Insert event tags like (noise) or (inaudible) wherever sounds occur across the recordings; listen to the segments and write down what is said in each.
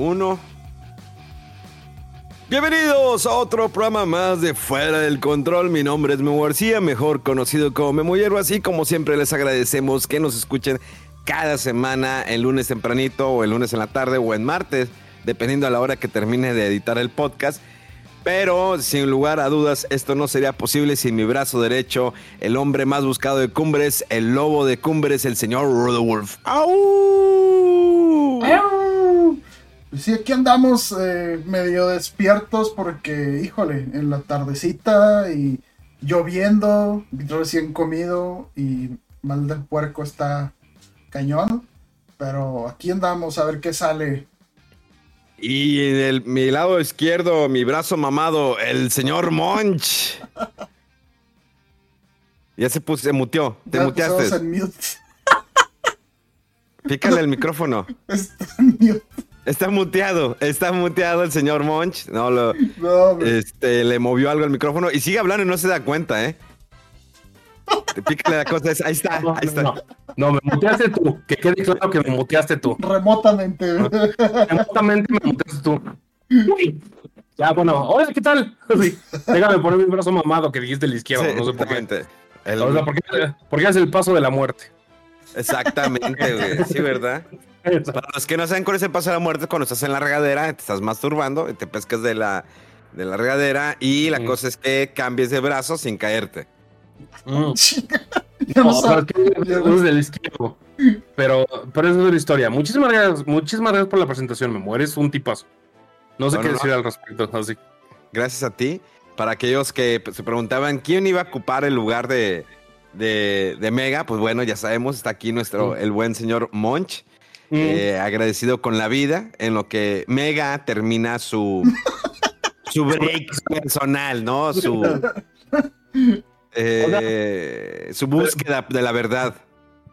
Dos, uno. Bienvenidos a otro programa más de Fuera del Control. Mi nombre es Memo García, mejor conocido como Memo Hierro. Así como siempre les agradecemos que nos escuchen cada semana, el lunes tempranito o el lunes en la tarde o en martes, dependiendo a la hora que termine de editar el podcast. Pero sin lugar a dudas, esto no sería posible sin mi brazo derecho, el hombre más buscado de Cumbres, el lobo de Cumbres, el señor Rudolph. ¡Au! Pues sí, aquí andamos eh, medio despiertos porque, híjole, en la tardecita y lloviendo, recién comido y mal del puerco está cañón. Pero aquí andamos a ver qué sale. Y en el, mi lado izquierdo, mi brazo mamado, el señor Monch. Ya se puso, se muteó. Te Ya muteaste. en mute. Pícale el micrófono. (laughs) Está en mute. Está muteado, está muteado el señor Monch. No, lo, (laughs) No, este, le movió algo al micrófono y sigue hablando y no se da cuenta, ¿eh? Pícale la cosa, ahí está, No, ahí está. no, no, me muteaste tú. Que quede claro que me muteaste tú. Remotamente. Remotamente me muteaste tú. Ya, bueno, hola, ¿qué tal? (laughs) Sí, déjame poner mi brazo mamado que dijiste el izquierdo, Sí, no sé por qué. El- O sea, ¿por qué, por qué es el paso de la muerte? exactamente, güey. Sí, ¿verdad? Para los que no saben cuál es el paso de la muerte, cuando estás en la regadera, te estás masturbando, y te pescas de la, de la regadera y la Mm. cosa es que cambies de brazo sin caerte. Mm. (laughs) No pero es sabía. que es del izquierdo. Pero, pero eso es la historia. Muchísimas gracias, muchísimas gracias por la presentación, Memo. Eres un tipazo. No sé No, qué no, decir al respecto. Así. Gracias a ti. Para aquellos que pues, se preguntaban quién iba a ocupar el lugar de, de, de Mega, pues bueno, ya sabemos, está aquí nuestro, Mm. el buen señor Monch. Mm. eh, agradecido con la vida en lo que Mega termina su (laughs) su break personal, ¿no? Su eh, su búsqueda de la verdad.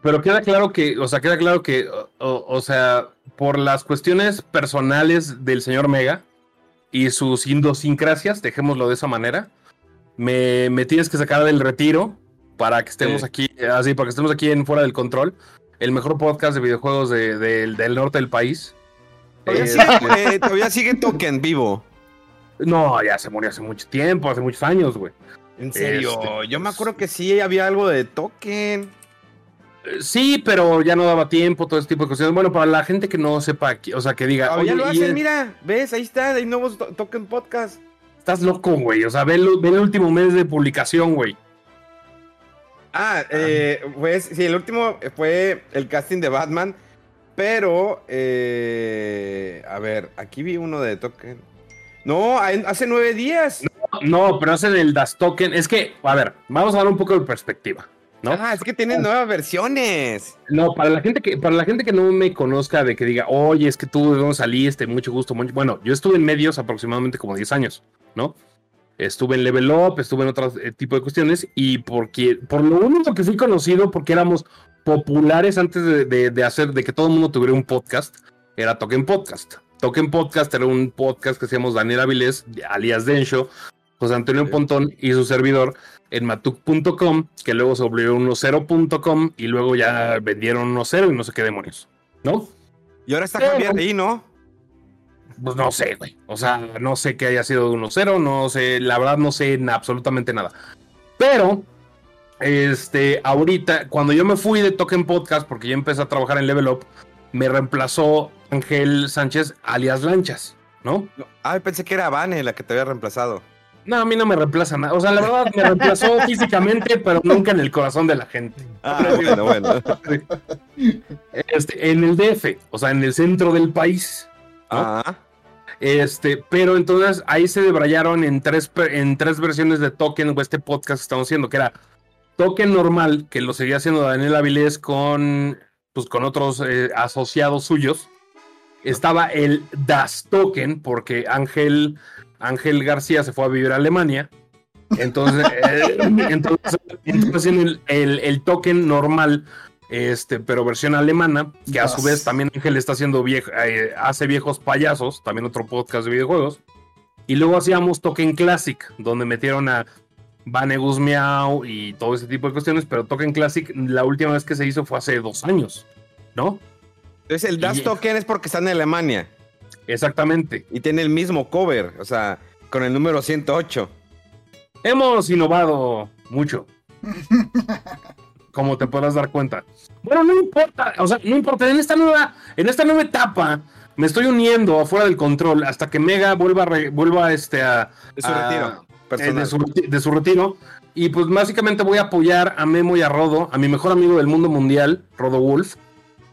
Pero queda claro que, o sea, queda claro que, o, sea, por las cuestiones personales del señor Mega y sus idiosincrasias, dejémoslo de esa manera, me, me tienes que sacar del retiro para que estemos Sí. aquí, así, para que estemos aquí en Fuera del Control, el mejor podcast de videojuegos de- del- del norte del país. Todavía, Eh, sigue, (laughs) eh, todavía sigue Token vivo. no, ya se murió hace mucho tiempo, hace muchos años, güey. En serio, Este, yo me acuerdo que sí había algo de Token. Eh, Sí, pero ya no daba tiempo, todo ese tipo de cuestiones. Bueno, para la gente que no sepa, o sea, que diga, oye, lo hacen, es- mira, ves, ahí está, hay nuevos to- Token Podcast. estás loco, güey. O sea, ve ve el último mes de publicación, güey. Ah, eh, pues sí, el último fue el casting de Batman, pero, eh, a ver, aquí vi uno de Token. No, hace nueve días. no, pero hacen el Das Token. Es que, a ver, vamos a dar un poco de perspectiva. ¿no? Ah, es que tienen nuevas versiones. No, para la gente que, para la gente que no me conozca, de que diga, oye, es que tú de dónde saliste, mucho gusto, mucho. Bueno, yo estuve en medios aproximadamente como 10 años, ¿no? Estuve en Level Up, estuve en otro eh, tipo de cuestiones, y porque, por lo único que fui conocido, porque éramos populares antes de, de- de hacer, de que todo el mundo tuviera un podcast, era Token Podcast. Token Podcast era un podcast que hacíamos Daniel Avilés, alias Densho, José Antonio Sí. Pontón y su servidor en matuk.com, que luego se volvió 10.com y luego ya vendieron 10 y no sé qué demonios, ¿no? Y ahora está Javier ahí, ¿no? Pues no sé, güey. O sea, no sé que haya sido de 1-0, no sé, la verdad no sé absolutamente nada. Pero, este, ahorita, cuando yo me fui de Token Podcast, porque yo empecé a trabajar en Level Up, me reemplazó Ángel Sánchez, alias Lanchas, ¿no? Ay, pensé que era Vane la que te había reemplazado. No, a mí no me reemplaza nada. O sea, la verdad me reemplazó (laughs) físicamente, pero nunca en el corazón de la gente. Ah, bueno, bueno. (laughs) Este, en el DF, o sea, en el centro del país. ¿no? Ah, Este, pero entonces ahí se debrayaron en tres, en tres versiones de Token o este podcast que estamos haciendo, que era Token normal, que lo seguía haciendo Daniel Avilés con, pues, con otros eh, asociados suyos. Estaba el Das Token, porque Ángel, Ángel García se fue a vivir a Alemania. Entonces, eh, (laughs) entonces, entonces en el, el- el token normal, este, pero versión alemana, que a su vez también Ángel está haciendo viejo, eh, hace viejos payasos, también otro podcast de videojuegos. Y luego hacíamos Token Classic, donde metieron a Vane Guzmiao y todo ese tipo de cuestiones, pero Token Classic, la última vez que se hizo fue hace dos años, ¿no? entonces el Das Y- Token es porque está en Alemania Exactamente. y tiene el mismo cover, o sea, con el número 108. Hemos innovado mucho. (laughs) Como te podrás dar cuenta. Bueno, no importa, o sea, no importa. En esta nueva, en esta nueva etapa, me estoy uniendo afuera del control hasta que Mega vuelva, re- vuelva este, a, De su a- retiro eh, personal. de, su, reti- de su retiro. Y pues básicamente voy a apoyar a Memo y a Rodo, a mi mejor amigo del mundo mundial, Rodo Wolf,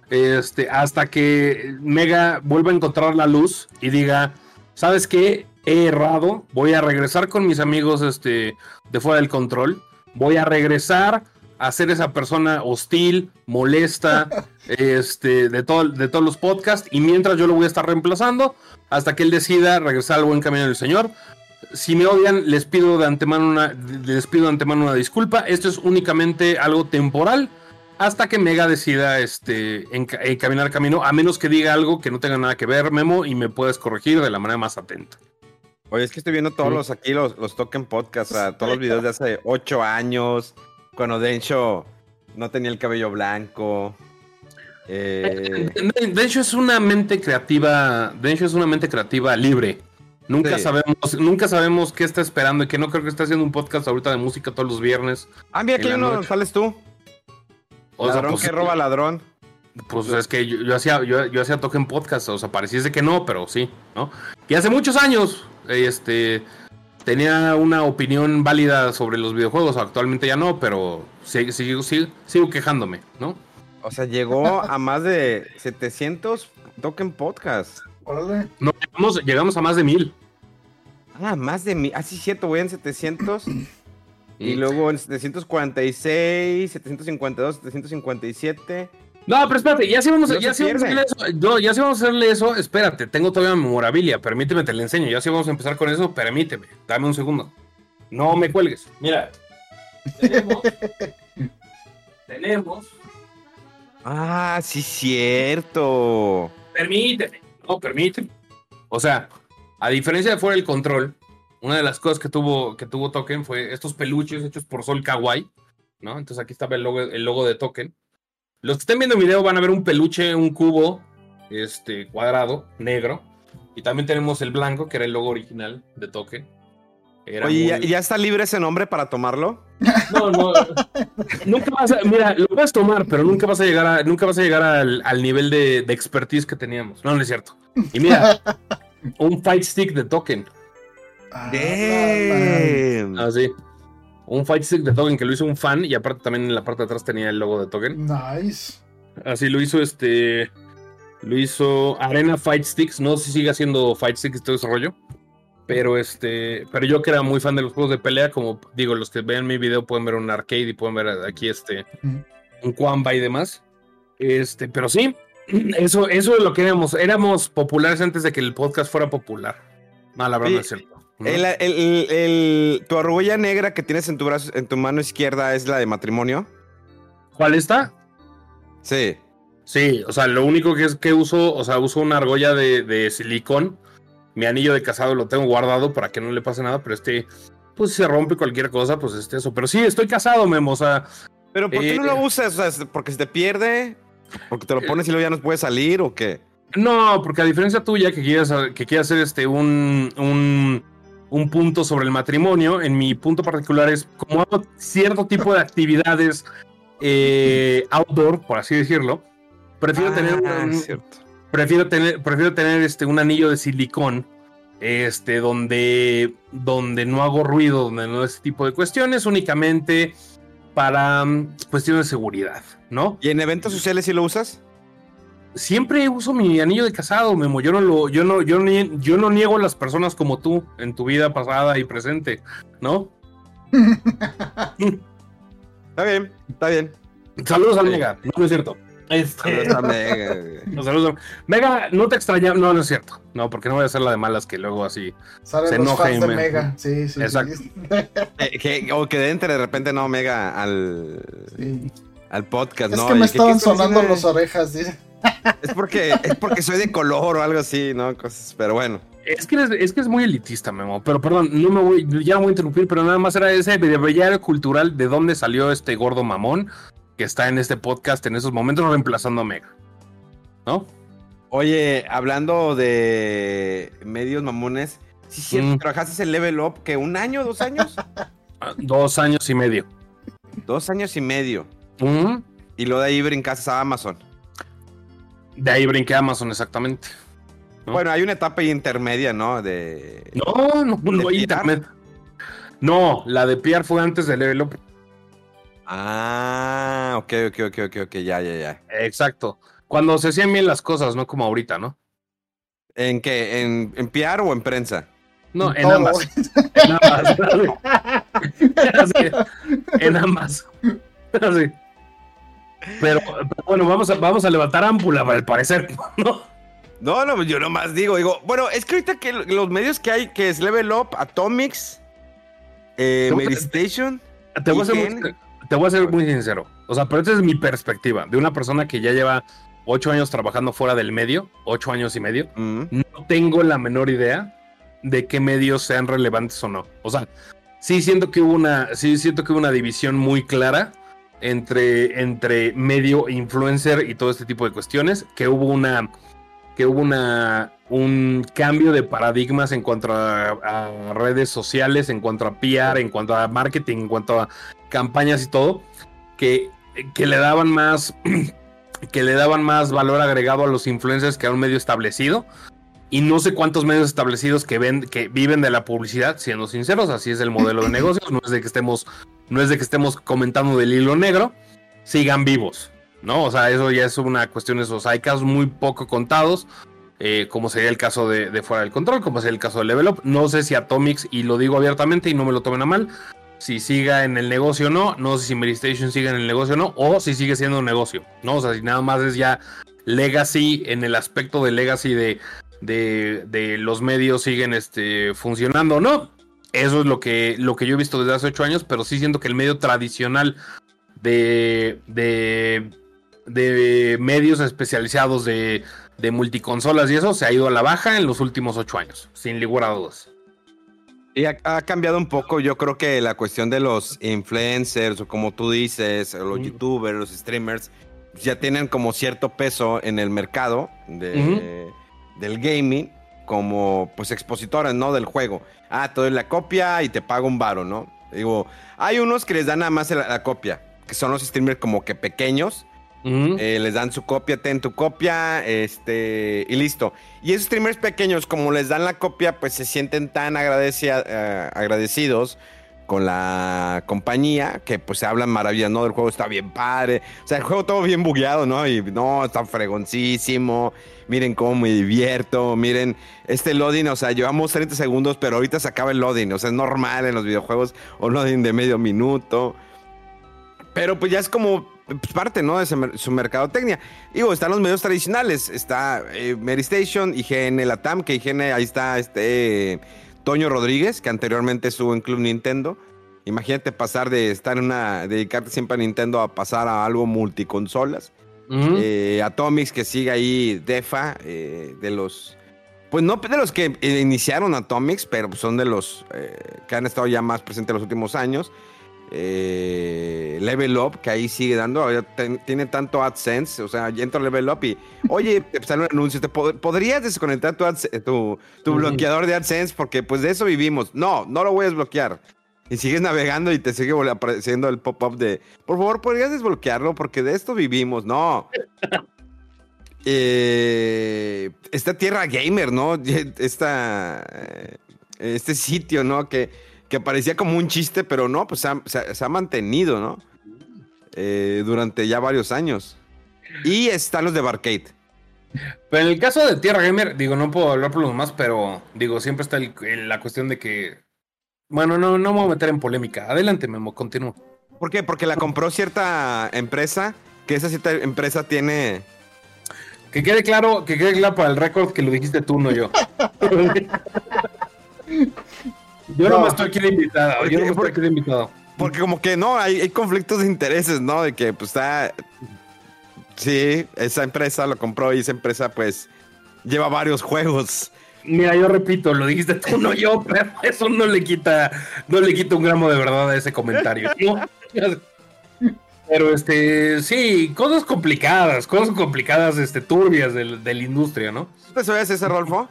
este, hasta que Mega vuelva a encontrar la luz y diga, ¿sabes qué? He errado, voy a regresar con mis amigos este, de fuera del control, voy a regresar a ser esa persona hostil, molesta, (laughs) este, de, todo, de todos los podcasts, y mientras yo lo voy a estar reemplazando hasta que él decida regresar al buen camino del Señor. Si me odian, les pido de antemano una, les pido de antemano una disculpa. Esto es únicamente algo temporal hasta que Mega decida este, enca- encaminar camino, a menos que diga algo que no tenga nada que ver, Memo, y me puedes corregir de la manera más atenta. Oye, es que estoy viendo todos Sí. los aquí, los, los Token Podcast, o sea, todos los videos de hace 8 años, cuando Densho no tenía el cabello blanco. Eh, De de hecho, es una mente creativa. De hecho, es una mente creativa libre. Nunca Sí. sabemos, nunca sabemos qué está esperando y que no creo que esté haciendo un podcast ahorita de música todos los viernes. Ah, mira, en la uno, sales tú. O sea, ladrón pues, que roba ladrón. Pues es que yo, yo hacía, yo, yo hacía token podcast, o sea, pareciese que no, pero sí, ¿no? Y hace muchos años, este, tenía una opinión válida sobre los videojuegos, actualmente ya no, pero sigo, sigo, sigo, sigo quejándome, ¿no? O sea, llegó a más de 700 Token Podcast. Órale. No, llegamos, llegamos a más de mil. Ah, más de mil. Ah, sí, cierto, voy en 700. (clears throat) y luego en 746, 752, 757. No, pero espérate, ya sí vamos, a- No ya se sí vamos a pierde. hacerle eso. No, ya sí vamos a hacerle eso. Espérate, tengo todavía memorabilia. Permíteme, te la enseño. Ya sí vamos a empezar con eso. Permíteme. Dame un segundo. No me cuelgues. Mira. Tenemos. (laughs) tenemos. Ah, sí, cierto. Permíteme. No, permíteme. O sea, a diferencia de fuera del control, una de las cosas que tuvo, que tuvo Token fue estos peluches hechos por Sol Kawaii. ¿No? Entonces aquí estaba el logo, el logo de Token. Los que estén viendo el video van a ver un peluche, un cubo, este, cuadrado, negro. Y también tenemos el blanco, que era el logo original de Token. Era Oye, ¿ya, muy- ya está libre ese nombre para tomarlo? No, no. nunca vas a, mira, lo puedes tomar, pero nunca vas a llegar a, nunca vas a llegar al, al nivel de, de expertise que teníamos. No, no es cierto. Y mira, (laughs) un fight stick de Token. Ah, Damn. Así. Un fight stick de Token que lo hizo un fan y aparte también en la parte de atrás tenía el logo de Token. Nice. Así lo hizo este. Lo hizo Arena Fight Sticks. No sé si sigue haciendo Fight Sticks y todo ese rollo. Pero este, pero yo que era muy fan de los juegos de pelea, como digo, los que vean mi video pueden ver un arcade y pueden ver aquí este un Quamba y demás. Este, pero sí, (clears throat) eso, eso es lo que éramos. Éramos populares antes de que el podcast fuera popular. No, la verdad Sí. no es cierto. ¿No? El, el- el- tu argolla negra que tienes en tu brazo, en tu mano izquierda es la de matrimonio. ¿Cuál está? Sí. Sí, o sea, lo único que es que uso, o sea, uso una argolla de, de silicón. Mi anillo de casado lo tengo guardado para que no le pase nada, pero este, pues si se rompe cualquier cosa, pues este eso. Pero sí, estoy casado, Memo, o sea, Pero ¿por qué no Eh. lo usas? O sea, ¿porque se te pierde? ¿Porque te lo pones y luego ya no puede salir o qué? No, porque a diferencia tuya que quieres, que quieres hacer este un, un, un punto sobre el matrimonio, en mi punto particular es como hago cierto tipo de actividades eh, outdoor, por así decirlo, prefiero tener Ah, un- cierto. prefiero tener prefiero tener este un anillo de silicón este donde donde no hago ruido, donde no este tipo de cuestiones, únicamente para mm, cuestiones de seguridad, ¿no? ¿Y en eventos sociales sí lo usas? Siempre uso mi anillo de casado, Memo. Yo no lo, yo no, yo ni- yo no niego a las personas como tú en tu vida pasada y presente, ¿no? Está bien, está bien. Saludos al. Mega, no, no es cierto. Este, Está mega, (laughs) güey. los saludos. Mega, no te extraña, no, no es cierto. No, porque no voy a hacer la de malas que luego así. Salen Se los enoja fans y de me- Mega. Sí, sí. Exacto. sí. (laughs) Eh, que- o que entre de repente no mega al, Sí. al podcast, Es ¿no? que me estaban ¿qué estás sonando las orejas, dice. Es porque, es porque soy de color o algo así, ¿no? Cosas, pero bueno. Es que, eres- es que es muy elitista, Memo. Pero perdón, no me voy, ya no voy a interrumpir, pero nada más era ese breviario cultural de dónde salió este gordo mamón que está en este podcast en esos momentos reemplazando a Mega. ¿No? Oye, hablando de medios mamones, sí, es cierto, Mm. trabajaste en Level Up, que un año, dos años? (laughs) Ah, Dos años y medio. dos años y medio. Ujú. Y lo de ahí brincaste a Amazon. De ahí brinqué a Amazon, exactamente. ¿No? Bueno, hay una etapa intermedia, ¿no? De. No, no, no, internet. No, la de PR fue antes de Level Up. Ah, ok, ok, ok, ok, ok, ya, ya, ya. Exacto. Cuando se hacían bien las cosas, no como ahorita, ¿no? ¿En qué? ¿En, en PR o en prensa? No, en ambas. En ambas. (laughs) Así. En ambas. (laughs) Así. Pero, pero bueno, vamos a, vamos a levantar ámpula, al parecer, (laughs) ¿no? No, no, yo nomás digo, digo, bueno, es que ahorita que los medios que hay, que es Level Up, Atomics, eh, Te voy a- Medistation. Te voy, a ser ¿Y muy, te voy a ser muy sincero. O sea, pero esta es mi perspectiva de una persona que ya lleva ocho años trabajando fuera del medio, ocho años y medio. mm, No tengo la menor idea de qué medios sean relevantes o no. O sea, sí siento que hubo una, sí siento que hubo una división muy clara entre, entre medio influencer y todo este tipo de cuestiones, que hubo una, que hubo una, un cambio de paradigmas en cuanto a, a redes sociales, en cuanto a PR, en cuanto a marketing, en cuanto a campañas y todo, que, que le daban más, (clears throat) que le daban más valor agregado a los influencers que a un medio establecido. Y no sé cuántos medios establecidos que ven, que viven de la publicidad, siendo sinceros, así es el modelo de (clears throat) negocios, no es de que estemos, no es de que estemos comentando del hilo negro, sigan vivos, ¿no? O sea, eso ya es una cuestión, de esos hay casos muy poco contados, eh, como sería el caso de, Fuera del Control, como sería el caso de Level Up. No sé si Atomics, y lo digo abiertamente y no me lo tomen a mal, si siga en el negocio o no, no sé si Medistation siga en el negocio o no, o si sigue siendo un negocio, ¿no? O sea, si nada más es ya legacy en el aspecto de legacy de, de, de los medios siguen este, funcionando o no. Eso es lo que, lo que yo he visto desde hace ocho años, pero sí siento que el medio tradicional de, de, de medios especializados de, de multiconsolas y eso se ha ido a la baja en los últimos ocho años, sin lugar a dudas. Y ha, ha cambiado un poco, yo creo que la cuestión de los influencers, o como tú dices, los Ujú. youtubers, los streamers, ya tienen como cierto peso en el mercado de, del gaming, como pues expositores, ¿no? Del juego. Ah, te doy la copia y te pago un varo, ¿no? Digo, hay unos que les dan nada más la, la copia, que son los streamers como que pequeños, eh, les dan su copia, ten tu copia, este, y listo. Y esos streamers pequeños, como les dan la copia, pues se sienten tan agradecia- eh, agradecidos con la compañía, que pues se hablan maravillas, ¿no? El juego está bien padre. O sea, el juego todo bien bugueado, ¿no? Y no, está fregoncísimo. Miren cómo me divierto. Miren, este loading, o sea, llevamos 30 segundos, pero ahorita se acaba el loading. O sea, es normal en los videojuegos, un loading de medio minuto. Pero pues ya es como pues, parte, ¿no? De su mercadotecnia. Digo, están los medios tradicionales. Está eh, Mary Station, IGN Latam, que IGN, ahí está este Toño Rodríguez, que anteriormente estuvo en Club Nintendo. Imagínate pasar de estar en una, dedicarte siempre a Nintendo a pasar a algo multiconsolas. Eh, Atomics, que sigue ahí DEFA, eh, de los, pues no de los que iniciaron Atomics, pero son de los que han estado ya más presentes en los últimos años. Eh, Level Up, que ahí sigue dando, tiene tanto AdSense, o sea, entra Level Up y, oye, (laughs) te sale un anuncio, ¿te podrías desconectar tu, tu, bloqueador de AdSense? Porque pues de eso vivimos. No, no lo voy a desbloquear. Y sigues navegando y te sigue apareciendo el pop-up de, por favor, ¿podrías desbloquearlo? Porque de esto vivimos. No. (laughs) eh, esta Tierra Gamer, ¿no? (laughs) Esta, eh, este sitio, ¿no? Que que parecía como un chiste, pero no, pues se ha, mantenido, ¿no? Eh, durante ya varios años. Y están los de Barcade. Pero en el caso de Tierra Gamer, digo, no puedo hablar por los demás, pero digo, siempre está la cuestión de que. Bueno, no, no me voy a meter en polémica. Adelante, Memo, continúo. ¿Por qué? Porque la compró cierta empresa, que esa cierta empresa tiene. Que quede claro, que quede claro para el récord que lo dijiste tú, no yo. (laughs) Yo no, me estoy aquí de invitado. Yo no me estoy aquí de invitado. Porque como que no, hay, conflictos de intereses, ¿no? De que pues está... Sí, esa empresa lo compró y esa empresa pues lleva varios juegos. Mira, yo repito, lo dijiste tú, no yo, (laughs) pero eso no le quita, no le quita un gramo de verdad a ese comentario. (laughs) Pero este, sí, cosas complicadas, cosas complicadas, este, turbias de, la industria, ¿no? ¿Te sabes ese, Rolfo?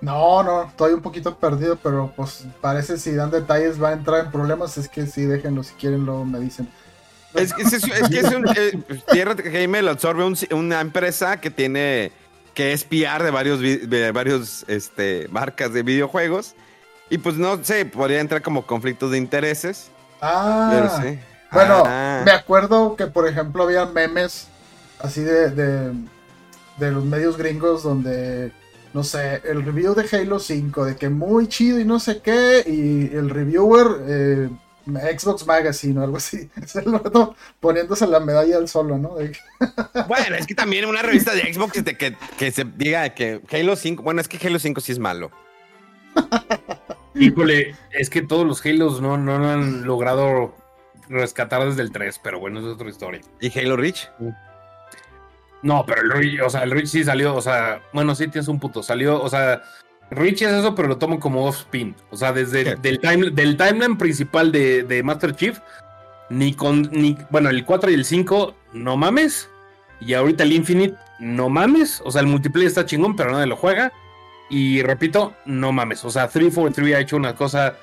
No, no, estoy un poquito perdido, pero pues parece si dan detalles va a entrar en problemas. Es que sí, déjenlo, si quieren luego me dicen. Es, que es un, eh, Tierra lo absorbe una empresa que tiene que espiar de varios, de varios este, marcas de videojuegos. Y pues no sé, podría entrar como conflictos de intereses. Ah, bueno, ah. me acuerdo que por ejemplo había memes así de, de los medios gringos donde no sé, el review de Halo 5, de que muy chido y no sé qué, y el reviewer, eh, Xbox Magazine o algo así, (laughs) poniéndose la medalla al solo, ¿no? (laughs) bueno, es que también una revista de Xbox que, que, se diga que Halo 5, bueno, es que Halo 5 sí es malo. (laughs) Híjole, es que todos los Halos no, no han logrado rescatar desde el 3, pero bueno, es otra historia. ¿Y Halo Reach? No, pero el Rich, o sea, el Rich sí salió, o sea, bueno, sí tienes un puto, salió, o sea, Rich es eso, pero lo tomo como off-spin. O sea, desde del, time, del timeline principal de, Master Chief, ni con, ni, bueno, el 4 y el 5, no mames. Y ahorita el Infinite, no mames. O sea, el multiplayer está chingón, pero nadie lo juega. Y repito, no mames. O sea, 343 ha hecho una cosa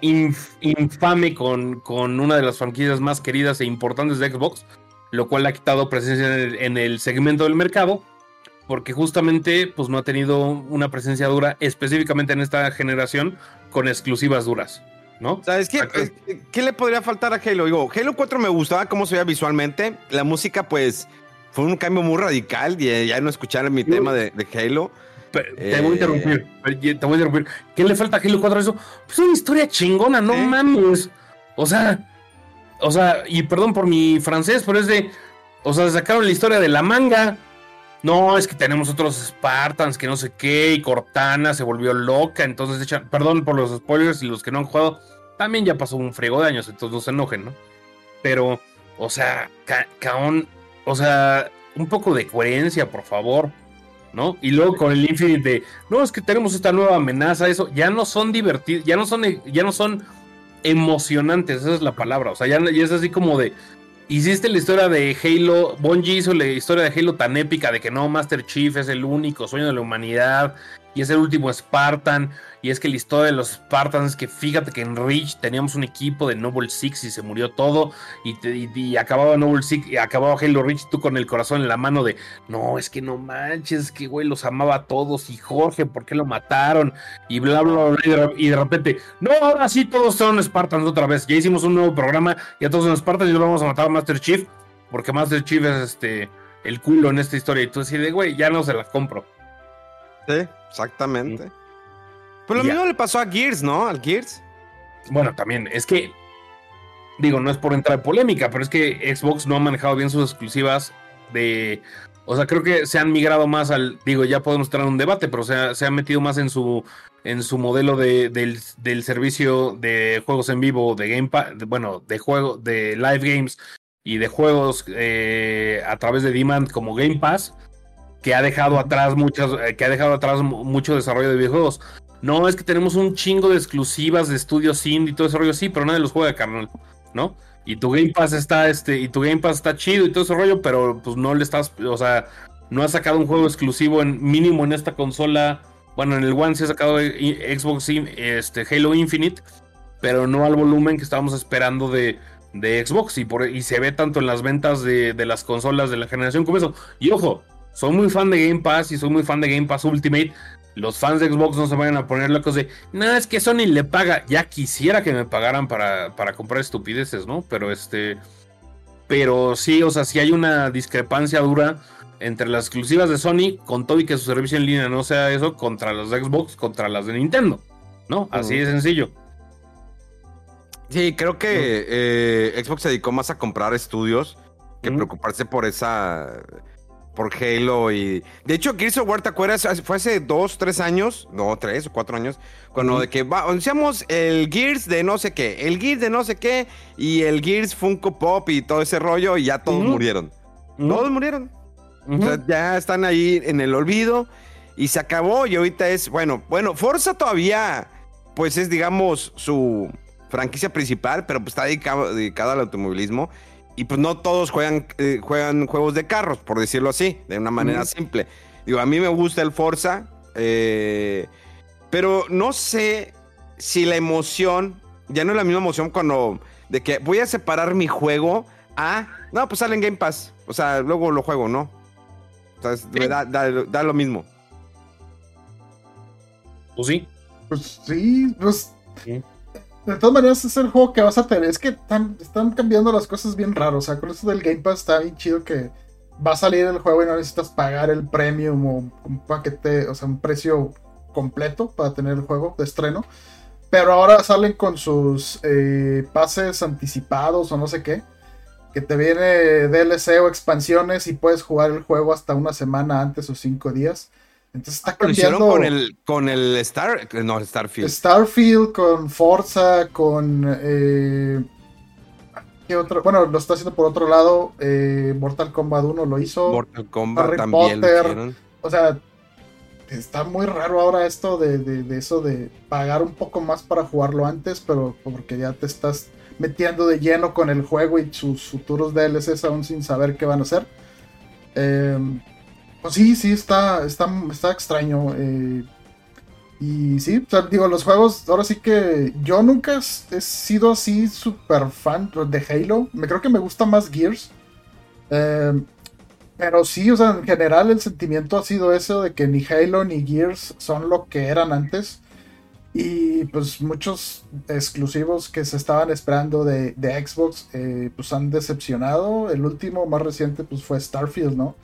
infame con, con una de las franquicias más queridas e importantes de Xbox lo cual ha quitado presencia en el, segmento del mercado, porque justamente pues, no ha tenido una presencia dura específicamente en esta generación con exclusivas duras. ¿No? ¿Sabes qué? ¿Qué le podría faltar a Halo? Digo, Halo 4 me gustaba cómo se veía visualmente. La música, pues, fue un cambio muy radical. Y ya no escuchar mi tema de, Halo. te voy a eh, interrumpir. Te voy a interrumpir. ¿Qué le falta a Halo 4 a eso? Pues una historia chingona, no mames. O sea, o sea, y perdón por mi francés, pero es de. O sea, sacaron la historia de la manga. No, es que tenemos otros Spartans que no sé qué, y Cortana se volvió loca, entonces echan, perdón por los spoilers y los que no han jugado, también ya pasó un frego de años, entonces no se enojen, ¿no? Pero, o sea, caón, o sea, un poco de coherencia, por favor, ¿no? Y luego con el Infinite no, es que tenemos esta nueva amenaza, eso, ya no son divertidos, ya no son, ya no son emocionantes, esa es la palabra. O sea, ya, es así como de. Hiciste la historia de Halo. Bungie hizo la historia de Halo tan épica de que no, Master Chief es el único sueño de la humanidad. Y es el último Spartan, y es que la historia de los Spartans es que fíjate que en Reach teníamos un equipo de Noble Six y se murió todo, y, y, acababa Noble Six, y acababa Halo Reach tú con el corazón en la mano de, no, es que no manches, que güey, los amaba a todos, y Jorge, ¿por qué lo mataron? Y bla, bla, bla, y de repente, no, ahora sí todos son Spartans otra vez, ya hicimos un nuevo programa, ya todos son Spartans y lo vamos a matar a Master Chief, porque Master Chief es este, el culo en esta historia, y tú de güey, ya no se las compro. Sí, exactamente. Pero lo mismo le pasó a Gears, ¿no? Al Gears. Bueno, también, es que. Digo, no es por entrar en polémica, pero es que Xbox no ha manejado bien sus exclusivas de. O sea, creo que se han migrado más al. Digo, ya podemos entrar en un debate, pero se, se han metido más en su en su modelo de, del, servicio de juegos en vivo, de Game Pass, bueno, de juego, de live games y de juegos eh, a través de demand como Game Pass, que ha dejado atrás muchas, eh, que ha dejado atrás mucho desarrollo de videojuegos. No, es que tenemos un chingo de exclusivas de estudios indie y todo ese rollo, sí, pero nadie los juega, carnal, ¿no? Y tu Game Pass está, este, y tu Game Pass está chido y todo ese rollo, pero pues no le estás, o sea, no ha sacado un juego exclusivo en mínimo en esta consola. Bueno, en el One se ha sacado Xbox este, Halo Infinite, pero no al volumen que estábamos esperando de, de Xbox. Y, por, y se ve tanto en las ventas de, de las consolas de la generación como eso. Y ojo, soy muy fan de Game Pass y soy muy fan de Game Pass Ultimate. Los fans de Xbox no se vayan a poner locos de, nada, es que Sony le paga. Ya quisiera que me pagaran para, para comprar estupideces, ¿no? Pero este. Pero sí, o sea, si hay una discrepancia dura entre las exclusivas de Sony, con todo y que su servicio en línea no sea eso, contra las de Xbox, contra las de Nintendo, ¿no? Así de sencillo. Sí, creo que eh, Xbox se dedicó más a comprar estudios que preocuparse por esa por Halo y... De hecho, Gears of War, ¿te acuerdas? Fue hace dos, tres años, no, tres o cuatro años, cuando de que va, anunciamos el Gears de no sé qué, el Gears de no sé qué y el Gears Funko Pop y todo ese rollo y ya todos murieron. Todos murieron. O sea, ya están ahí en el olvido y se acabó y ahorita es, bueno, bueno, Forza todavía, pues es, digamos, su franquicia principal, pero pues está dedicado, dedicado al automovilismo y pues no todos juegan, eh, juegan juegos de carros, por decirlo así, de una manera simple. Digo, a mí me gusta el Forza, eh, pero no sé si la emoción, ya no es la misma emoción cuando, de que voy a separar mi juego a, no, pues sale en Game Pass, o sea, luego lo juego, ¿no? O sea, da, lo mismo. ¿O sí? Pues sí, pues... Sí de todas maneras es el juego que vas a tener. Es que están, cambiando las cosas bien raras. O sea, con esto del Game Pass está bien chido que va a salir el juego y no necesitas pagar el premium o un paquete, o sea, un precio completo para tener el juego de estreno. Pero ahora salen con sus eh, pases anticipados o no sé qué. Que te viene DLC o expansiones y puedes jugar el juego hasta una semana antes o cinco días. Entonces está cambiando. con el, con el Star, no, Starfield. Starfield, con Forza, con. Eh, ¿Qué otro? Bueno, lo está haciendo por otro lado. Eh, Mortal Kombat 1 lo hizo. Mortal Kombat también. Potter, o sea, está muy raro ahora esto de, de, eso de pagar un poco más para jugarlo antes, pero porque ya te estás metiendo de lleno con el juego y sus futuros DLCs aún sin saber qué van a hacer. Eh, pues sí, sí, está, está, está extraño. Eh, y sí, digo, los juegos, ahora sí que yo nunca he sido así súper fan de Halo. Me creo que me gusta más Gears. Eh, pero sí, o sea, en general el sentimiento ha sido eso de que ni Halo ni Gears son lo que eran antes. Y pues muchos exclusivos que se estaban esperando de, Xbox, eh, pues han decepcionado. El último más reciente pues fue Starfield, ¿no?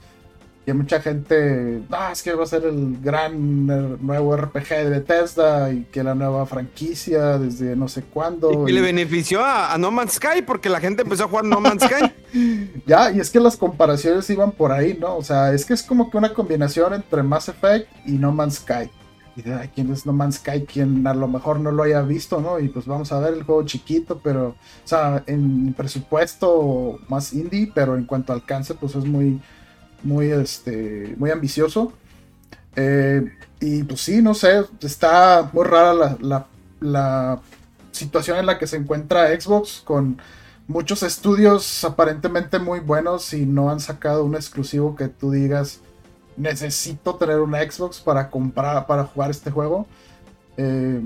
Y mucha gente, ah, es que va a ser el gran nuevo RPG de Bethesda y que la nueva franquicia desde no sé cuándo. Y, le benefició a, No Man's Sky porque la gente empezó a jugar No Man's Sky. (laughs) ya, y es que las comparaciones iban por ahí, ¿no? O sea, es que es como que una combinación entre Mass Effect y No Man's Sky. Y de, ay, ¿quién es No Man's Sky? Quien a lo mejor no lo haya visto, ¿no? Y pues vamos a ver el juego chiquito, pero, o sea, en presupuesto más indie, pero en cuanto al alcance, pues es muy muy, este, muy ambicioso. Eh, y pues sí, no sé, está muy rara la, situación en la que se encuentra Xbox con muchos estudios aparentemente muy buenos y no han sacado un exclusivo que tú digas, necesito tener una Xbox para comprar, para jugar este juego. Eh,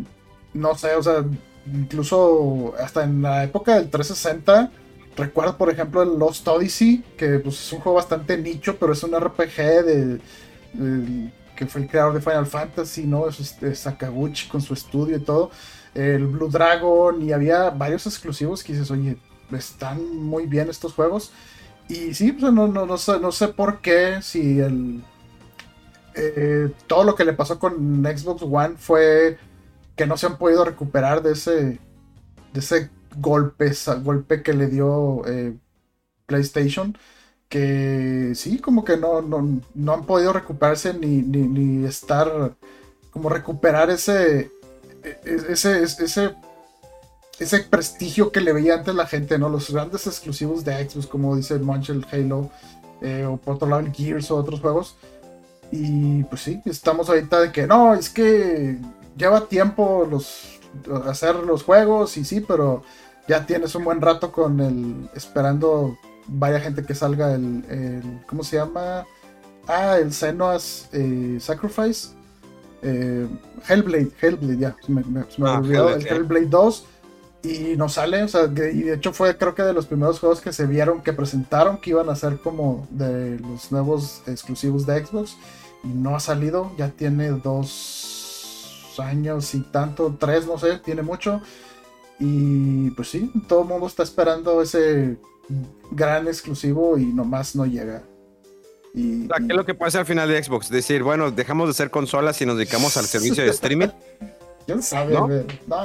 no sé, o sea, incluso hasta en la época del 360, recuerdo por ejemplo el Lost Odyssey, que pues, es un juego bastante nicho, pero es un RPG de, que fue el creador de Final Fantasy, ¿no? Es este, Sakaguchi con su estudio y todo. El Blue Dragon, y había varios exclusivos que dices, oye, están muy bien estos juegos. Y sí, pues, no, no, no, sé, no sé por qué, si el, eh, todo lo que le pasó con Xbox One fue que no se han podido recuperar de ese, de ese golpe, golpe que le dio eh, PlayStation. Que sí, como que no, no, han podido recuperarse ni, ni, estar, como recuperar ese, e, e, ese, ese, ese prestigio que le veía antes la gente, ¿no? Los grandes exclusivos de Xbox, como dice Munch, el Halo, eh, o por otro lado Gears o otros juegos. Y pues sí, estamos ahorita de que no, es que lleva tiempo los hacer los juegos y sí, pero ya tienes un buen rato con el esperando vaya gente que salga el, ¿cómo se llama? Ah, el Senua's eh, Sacrifice. Eh, Hellblade, Hellblade, ya, me, me, ah, olvidó, el Hellblade 2 y no sale, o sea, y de hecho fue creo que de los primeros juegos que se vieron, que presentaron que iban a ser como de los nuevos exclusivos de Xbox y no ha salido, ya tiene dos años y tanto, tres, no sé, tiene mucho. Y pues sí, todo el mundo está esperando ese gran exclusivo y nomás no llega. Y, ¿Qué es lo que puede ser al final de Xbox? Decir, bueno, dejamos de ser consolas y nos dedicamos al servicio de streaming. (laughs) ¿Quién sabe? ¿No?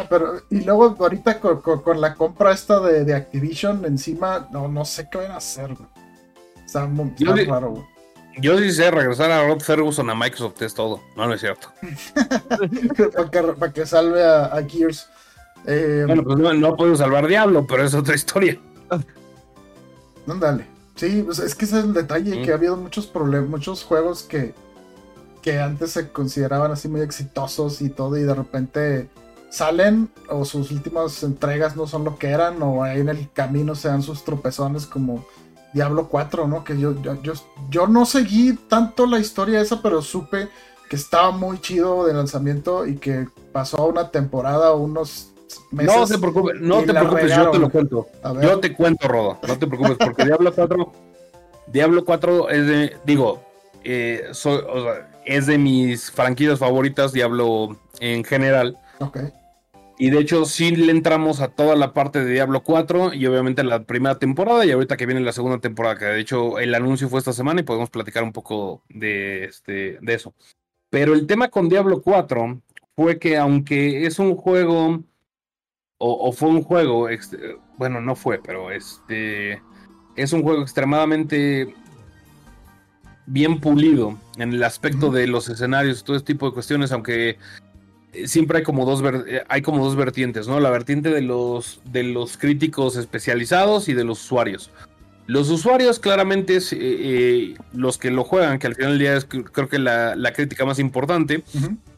pero y luego ahorita con, la compra esta de, Activision encima, no, no sé qué van a hacer. Está muy raro, yo sí sé regresar a Rod Ferguson a Microsoft es todo. No, no es cierto. (laughs) para, que, salve a, Gears. Eh, bueno, pues no, no puedo salvar Diablo, pero es otra historia. (laughs) Dale. Sí, pues es que ese es el detalle, que ha habido muchos problemas, muchos juegos que, que antes se consideraban así muy exitosos y todo, y de repente salen o sus últimas entregas no son lo que eran, o ahí en el camino se dan sus tropezones como Diablo 4, ¿no? Que yo, yo, yo, no seguí tanto la historia esa, pero supe que estaba muy chido de lanzamiento y que pasó a una temporada o unos meses. No te preocupes, no te preocupes, yo te lo cuento. Yo te cuento, Rodo, no te preocupes, porque Diablo 4, Diablo 4 es de, digo, eh, es de mis franquicias favoritas, Diablo en general. Ok. Y de hecho sí le entramos a toda la parte de Diablo 4 y obviamente la primera temporada y ahorita que viene la segunda temporada, que de hecho el anuncio fue esta semana y podemos platicar un poco de, este, de eso. Pero el tema con Diablo 4 fue que aunque es un juego, o, fue un juego, bueno, no fue, pero este es un juego extremadamente bien pulido en el aspecto de los escenarios, todo este tipo de cuestiones, aunque siempre hay como dos eh, hay como dos vertientes, ¿no? La vertiente de los de los críticos especializados y de los usuarios. Los usuarios claramente es, eh, eh, los que lo juegan, que al final del día es creo que la, crítica más importante,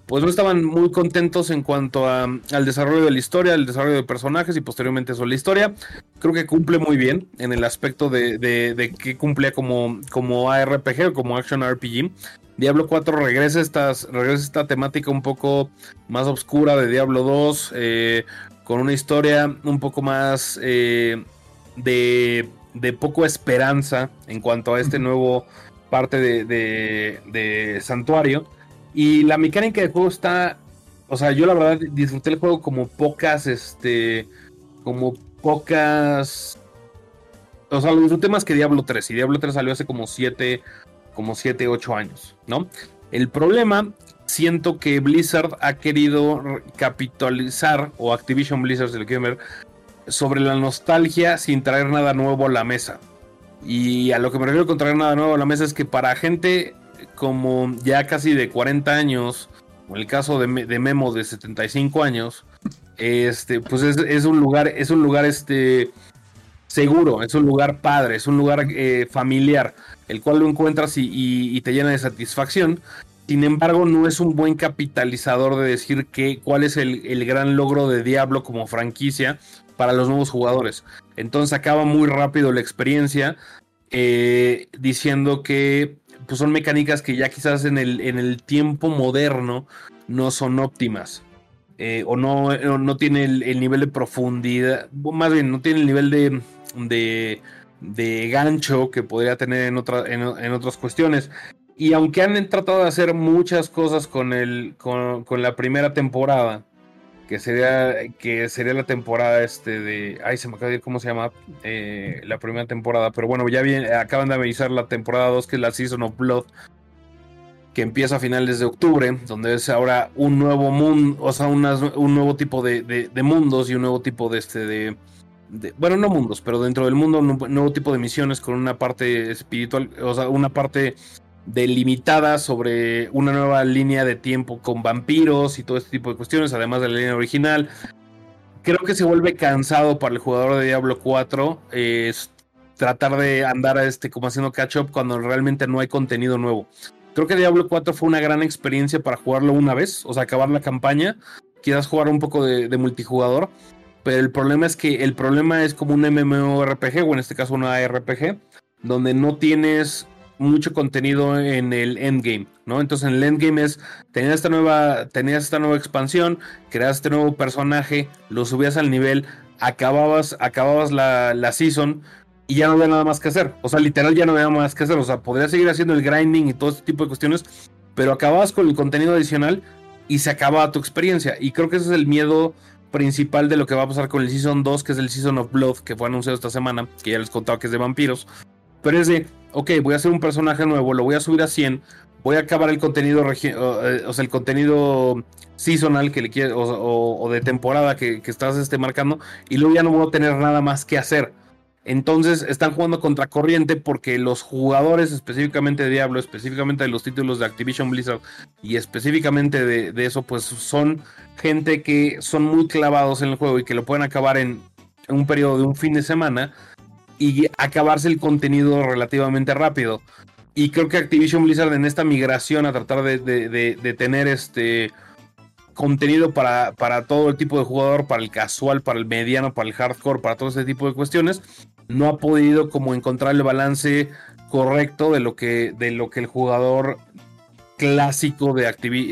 pues no estaban muy contentos en cuanto a, al desarrollo de la historia, al desarrollo de personajes y posteriormente eso. La historia creo que cumple muy bien en el aspecto de, de, que cumple como, como ARPG o como Action RPG. Diablo 4 regresa, estas, regresa esta temática un poco más oscura de Diablo 2, eh, con una historia un poco más eh, de, de, poco esperanza en cuanto a este nuevo parte de, de, Santuario. Y la mecánica del juego está, o sea, yo la verdad disfruté el juego como pocas, este, como pocas... O sea, lo disfruté más que Diablo 3. Y Diablo 3 salió hace como 7 como 7, 8 años, ¿no? El problema, siento que Blizzard ha querido capitalizar, o Activision Blizzard, si lo quieren ver, sobre la nostalgia sin traer nada nuevo a la mesa. Y a lo que me refiero con traer nada nuevo a la mesa es que para gente como ya casi de 40 años, o el caso de, Memo de 75 años, este, pues es, un lugar, es un lugar este, seguro, es un lugar padre, es un lugar eh, familiar el cual lo encuentras y, te llena de satisfacción. Sin embargo, no es un buen capitalizador de decir que, cuál es el, gran logro de Diablo como franquicia para los nuevos jugadores. Entonces acaba muy rápido la experiencia eh, diciendo que pues son mecánicas que ya quizás en el, en el tiempo moderno no son óptimas. Eh, o no, no tiene el, nivel de profundidad, más bien no tiene el nivel de, de, de gancho que podría tener en, otra, en, en, otras cuestiones. Y aunque han tratado de hacer muchas cosas con, el, con, con la primera temporada, que sería que sería la temporada este de ay se me acaba de decir cómo se llama eh, la primera temporada pero bueno ya bien acaban de avisar la temporada 2 que es la Season of Blood que empieza a finales de octubre donde es ahora un nuevo mundo o sea un nuevo tipo de, de, mundos y un nuevo tipo de este de, bueno no mundos pero dentro del mundo un nuevo tipo de misiones con una parte espiritual o sea una parte delimitada sobre una nueva línea de tiempo con vampiros y todo este tipo de cuestiones, además de la línea original. Creo que se vuelve cansado para el jugador de Diablo 4 es tratar de andar este como haciendo catch up cuando realmente no hay contenido nuevo. Creo que Diablo 4 fue una gran experiencia para jugarlo una vez, o sea, acabar la campaña, quieras jugar un poco de multijugador, pero el problema es que el problema es como un MMORPG, o en este caso una ARPG, donde no tienes mucho contenido en el endgame, ¿no? Entonces en el endgame es, tenías esta nueva, tenías esta nueva expansión, creas este nuevo personaje, lo subías al nivel, acababas, acababas la, la season y ya no había nada más que hacer. O sea, literal ya no había nada más que hacer. O sea, podrías seguir haciendo el grinding y todo este tipo de cuestiones, pero acababas con el contenido adicional y se acababa tu experiencia. Y creo que ese es el miedo principal de lo que va a pasar con el Season 2, que es el Season of Blood, que fue anunciado esta semana, que ya les contaba que es de vampiros. Pero es de, ok, voy a hacer un personaje nuevo, lo voy a subir a 100, voy a acabar el contenido, eh, o, sea, el contenido seasonal que le quiere, o, de temporada que, estás este, marcando, y luego ya no voy a tener nada más que hacer. Entonces están jugando contra corriente porque los jugadores específicamente de Diablo, específicamente de los títulos de Activision Blizzard y específicamente de, de, eso, pues son gente que son muy clavados en el juego y que lo pueden acabar en un periodo de un fin de semana y acabarse el contenido relativamente rápido. Y creo que Activision Blizzard en esta migración a tratar de, tener este contenido para, para, todo el tipo de jugador, para el casual, para el mediano, para el hardcore, para todo ese tipo de cuestiones, no ha podido como encontrar el balance correcto de lo que, de lo que el jugador clásico de,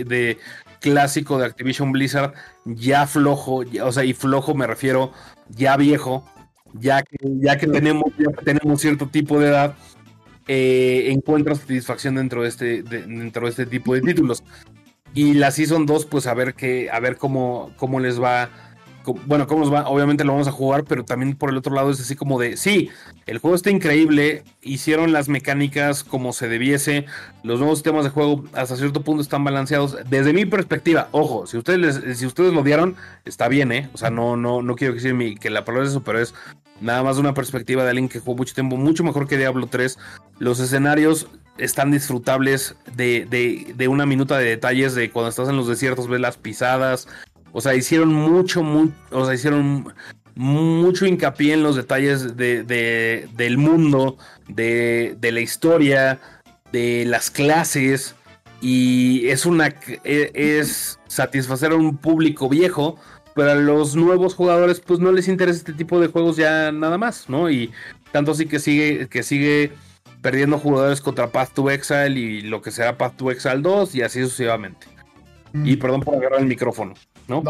de clásico de Activision Blizzard ya flojo, o sea, y flojo me refiero ya viejo, ya que, ya que tenemos, tenemos cierto tipo de edad, eh, encuentra satisfacción dentro de este, dentro de este tipo de títulos. Y la Season 2, pues a ver que, a ver cómo, cómo les va bueno, ¿cómo nos va? Obviamente lo vamos a jugar, pero también por el otro lado es así como de, sí, el juego está increíble, hicieron las mecánicas como se debiese, los nuevos sistemas de juego hasta cierto punto están balanceados. Desde mi perspectiva, ojo, si ustedes, si ustedes lo dieron, está bien, ¿eh? O sea, no, no, no quiero decir que la palabra es eso, pero es nada más una perspectiva de alguien que jugó mucho tiempo, mucho mejor que Diablo 3. Los escenarios están disfrutables de, de, de, una minuta de detalles de cuando estás en los desiertos, ves las pisadas, o sea, hicieron mucho, o sea, hicieron mucho hincapié en los detalles de, del mundo, de, la historia, de las clases. Y es una e, es satisfacer a un público viejo, pero a los nuevos jugadores, pues no les interesa este tipo de juegos ya nada más, ¿no? Y tanto así que sigue, que sigue perdiendo jugadores contra Path to Exile y lo que será Path to Exile 2 y así sucesivamente. Y mm. perdón por agarrar el micrófono. ¿No?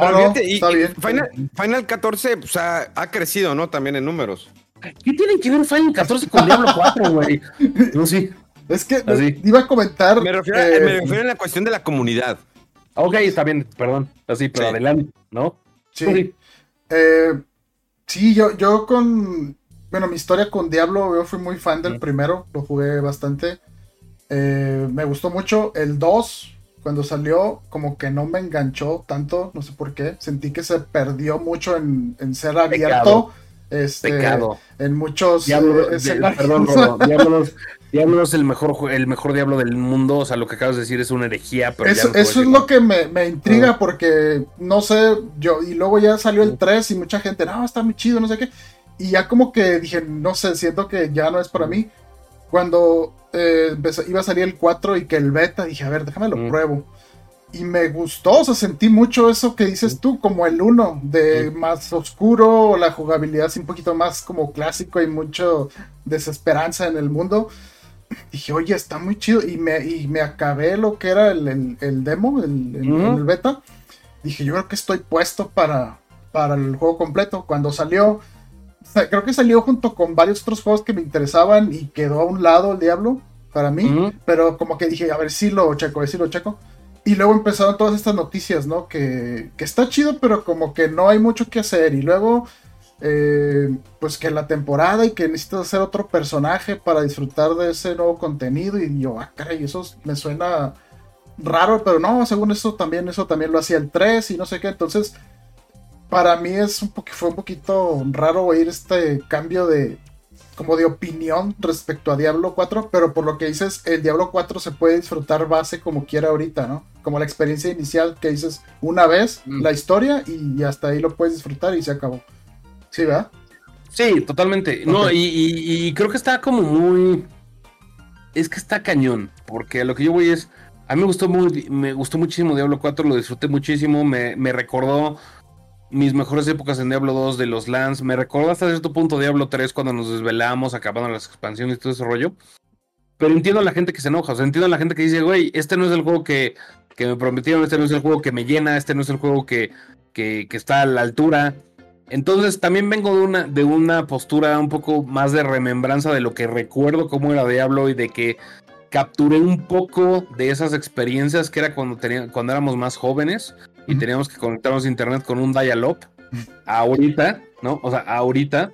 Final, 14 pues, ha, crecido, ¿no? También en números. ¿Qué tiene que ver Final 14 con Diablo 4, güey? (laughs) No, sí. Es que iba a comentar. Me refiero, me eh, refiero a la cuestión de la comunidad. Ok, está bien, perdón. Así, pero adelante, ¿no? Sí. Eh, sí, yo, yo con. Bueno, mi historia con Diablo, yo fui muy fan del primero, lo jugué bastante. Eh, me gustó mucho. El 2, cuando salió como que no me enganchó tanto, no sé por qué, sentí que se perdió mucho en, ser abierto. Este, Pecado. En muchos Diablo, (laughs) eh, Perdón, Diablo, es el mejor, el mejor diablo del mundo. O sea, lo que acabas de decir es una herejía. Pero eso, eso es lo que me, intriga ah. porque no sé, yo, y luego ya salió el 3 y mucha gente, no, está muy chido, no sé qué. Y ya como que dije, no sé, siento que ya no es para mí. Cuando eh, iba a salir el 4 y que el beta, dije, a ver, déjame lo pruebo. Y me gustó, o sea, sentí mucho eso que dices tú, como el 1, de más oscuro, la jugabilidad es un poquito más como clásico y mucho desesperanza en el mundo. dije, oye, está muy chido. Y me, y me acabé lo que era el, el, demo, el, el, beta. Dije, yo creo que estoy puesto para, para el juego completo. Cuando salió, creo que salió junto con varios otros juegos que me interesaban y quedó a un lado el Diablo para mí. Pero como que dije, a ver si lo checo, a ver si lo checo. Y luego empezaron todas estas noticias, ¿no? Que, que está chido, pero como que no hay mucho que hacer. Y luego eh, pues que la temporada y que necesitas hacer otro personaje para disfrutar de ese nuevo contenido y yo, ah, caray, eso me suena raro, pero no, según eso también, eso también lo hacía el 3 y no sé qué, entonces para mí es un fue un poquito raro oír este cambio de como de opinión respecto a Diablo 4, pero por lo que dices, el Diablo 4 se puede disfrutar base como quiera ahorita, ¿no? Como la experiencia inicial que dices una vez, mm. la historia y hasta ahí lo puedes disfrutar y se acabó. Sí, ¿verdad? Sí, totalmente. No, y, creo que está como muy. Es que está cañón. Porque lo que yo voy es. A mí me gustó muy, me gustó muchísimo Diablo 4, lo disfruté muchísimo. Me, recordó mis mejores épocas en Diablo 2 de los LANs. Me recordó hasta cierto punto Diablo 3 cuando nos desvelamos, acabando las expansiones y todo ese rollo. Pero entiendo a la gente que se enoja. O sea, entiendo a la gente que dice, güey, este no es el juego que, que me prometieron, este no es el juego que me llena, este no es el juego que, que, que está a la altura. Entonces también vengo de una, de una postura un poco más de remembranza de lo que recuerdo cómo era Diablo y de que capturé un poco de esas experiencias que era cuando, cuando éramos más jóvenes y teníamos que conectarnos a internet con un dial-up. Ahorita, ¿no? O sea, ahorita.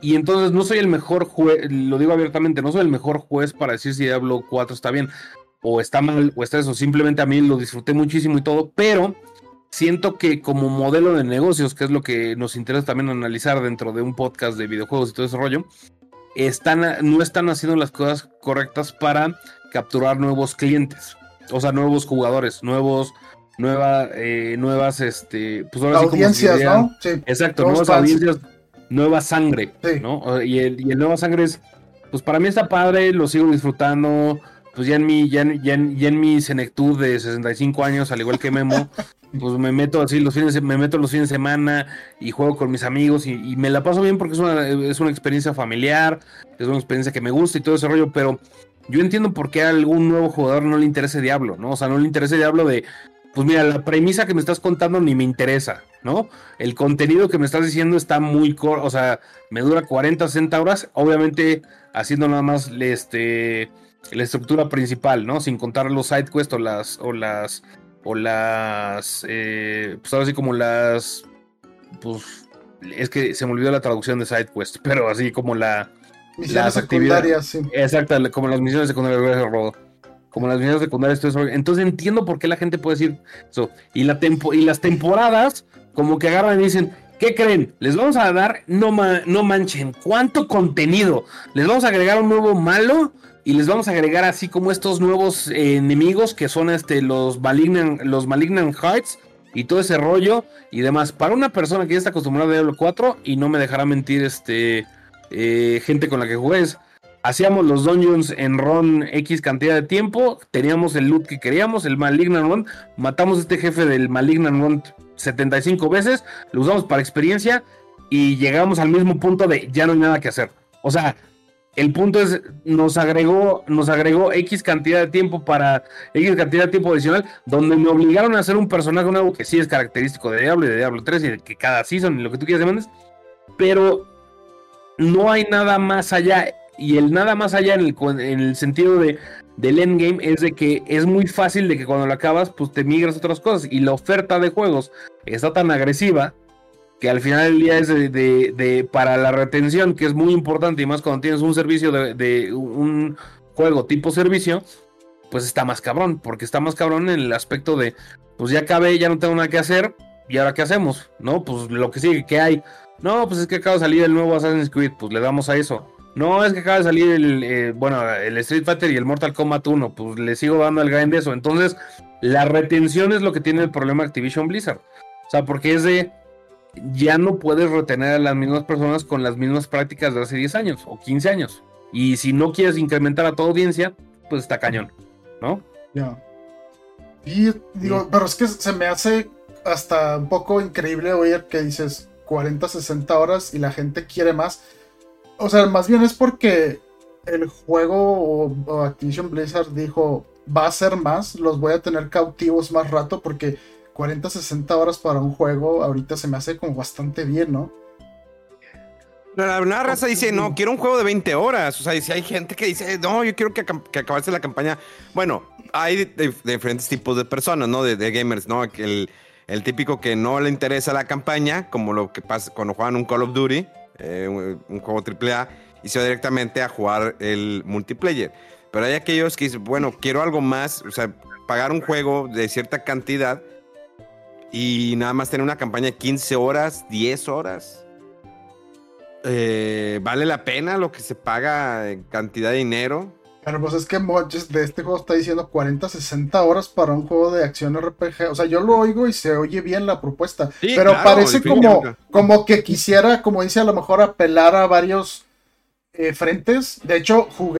Y entonces no soy el mejor juez, lo digo abiertamente, no soy el mejor juez para decir si Diablo 4 está bien o está mal o está eso. Simplemente a mí lo disfruté muchísimo y todo, pero siento que como modelo de negocios, que es lo que nos interesa también analizar dentro de un podcast de videojuegos y todo ese rollo, están, no están haciendo las cosas correctas para capturar nuevos clientes, o sea, nuevos jugadores, nuevos, nueva, eh, nuevas, este, pues audiencias, ¿no? Sí. Exacto, nuevas audiencias, nueva sangre, ¿no? Y el, y el nueva sangre es, pues para mí está padre, lo sigo disfrutando, pues ya en mi, ya, ya, en mi senectud de 65 años, al igual que Memo, (laughs) pues me meto así los fines, me meto los fines de semana y juego con mis amigos y, me la paso bien porque es una, es una experiencia familiar, es una experiencia que me gusta y todo ese rollo, pero yo entiendo por qué a algún nuevo jugador no le interesa Diablo, ¿no? O sea, no le interesa Diablo de, pues mira, la premisa que me estás contando ni me interesa, ¿no? El contenido que me estás diciendo está muy corto, o sea, me dura 40, 60 horas, obviamente haciendo nada más este la estructura principal, ¿no? Sin contar los side quests o las. o las. o las. Eh, pues ahora sí como las. Pues. Es que se me olvidó la traducción de side quest, pero así como la. Misiones secundarias, sí. Exacto, como las misiones secundarias Como las misiones secundarias, entonces entiendo por qué la gente puede decir eso. Y, las temporadas, como que agarran y dicen, ¿Qué creen? Les vamos a dar, no, manchen, ¿cuánto contenido? Les vamos a agregar un nuevo malo y les vamos a agregar así como estos nuevos eh, enemigos que son este, los, Malignant, los Malignant Hearts y todo ese rollo y demás. Para una persona que ya está acostumbrada a Diablo 4 y no me dejará mentir este eh, gente con la que juegues. Hacíamos los dungeons en RON X cantidad de tiempo, teníamos el loot que queríamos, el Malignant Run, matamos a este jefe del Malignant Run 75 veces, lo usamos para experiencia y llegamos al mismo punto de ya no hay nada que hacer. O sea, el punto es, nos agregó, nos agregó X cantidad de tiempo para X cantidad de tiempo adicional, donde me obligaron a hacer un personaje nuevo que sí es característico de Diablo y de Diablo 3 y de que cada season y lo que tú quieras demandes, pero no hay nada más allá. Y el nada más allá en el, en el sentido de, del endgame es de que es muy fácil de que cuando lo acabas, pues te migras a otras cosas. Y la oferta de juegos está tan agresiva que al final del día es de, para la retención, que es muy importante y más cuando tienes un servicio de, un juego tipo servicio, pues está más cabrón, porque está más cabrón en el aspecto de, pues ya acabé, ya no tengo nada que hacer, y ahora qué hacemos, ¿no? Pues lo que sigue, ¿qué hay? No, pues es que acaba de salir el nuevo Assassin's Creed, pues le damos a eso. No, es que acaba de salir el, eh, bueno, el Street Fighter y el Mortal Kombat 1, pues le sigo dando el grind de eso. Entonces, la retención es lo que tiene el problema Activision Blizzard. O sea, porque es de, ya no puedes retener a las mismas personas con las mismas prácticas de hace 10 años o 15 años. Y si no quieres incrementar a tu audiencia, pues está cañón, ¿no? Ya. Y digo, pero es que se me hace hasta un poco increíble oír que dices 40, 60 horas y la gente quiere más. O sea, más bien es porque el juego o, Activision Blizzard dijo, va a ser más, los voy a tener cautivos más rato porque 40, 60 horas para un juego ahorita se me hace como bastante bien, ¿no? La, raza dice, no, quiero un juego de 20 horas. O sea, si hay gente que dice, no, yo quiero que, que acabase la campaña. Bueno, hay diferentes tipos de personas, ¿no? De, gamers, ¿no? El, el, típico que no le interesa la campaña, como lo que pasa cuando juegan un Call of Duty, eh, un, juego AAA, y se va directamente a jugar el multiplayer. Pero hay aquellos que dicen, bueno, quiero algo más, o sea, pagar un juego de cierta cantidad y nada más tener una campaña de 15 horas, 10 horas. Eh, ¿Vale la pena lo que se paga en cantidad de dinero? Pero pues es que Moches de este juego está diciendo 40, 60 horas para un juego de acción RPG. O sea, yo lo oigo y se oye bien la propuesta. pero parece como, como que quisiera, como dice, a lo mejor apelar a varios eh, frentes. De hecho, jugué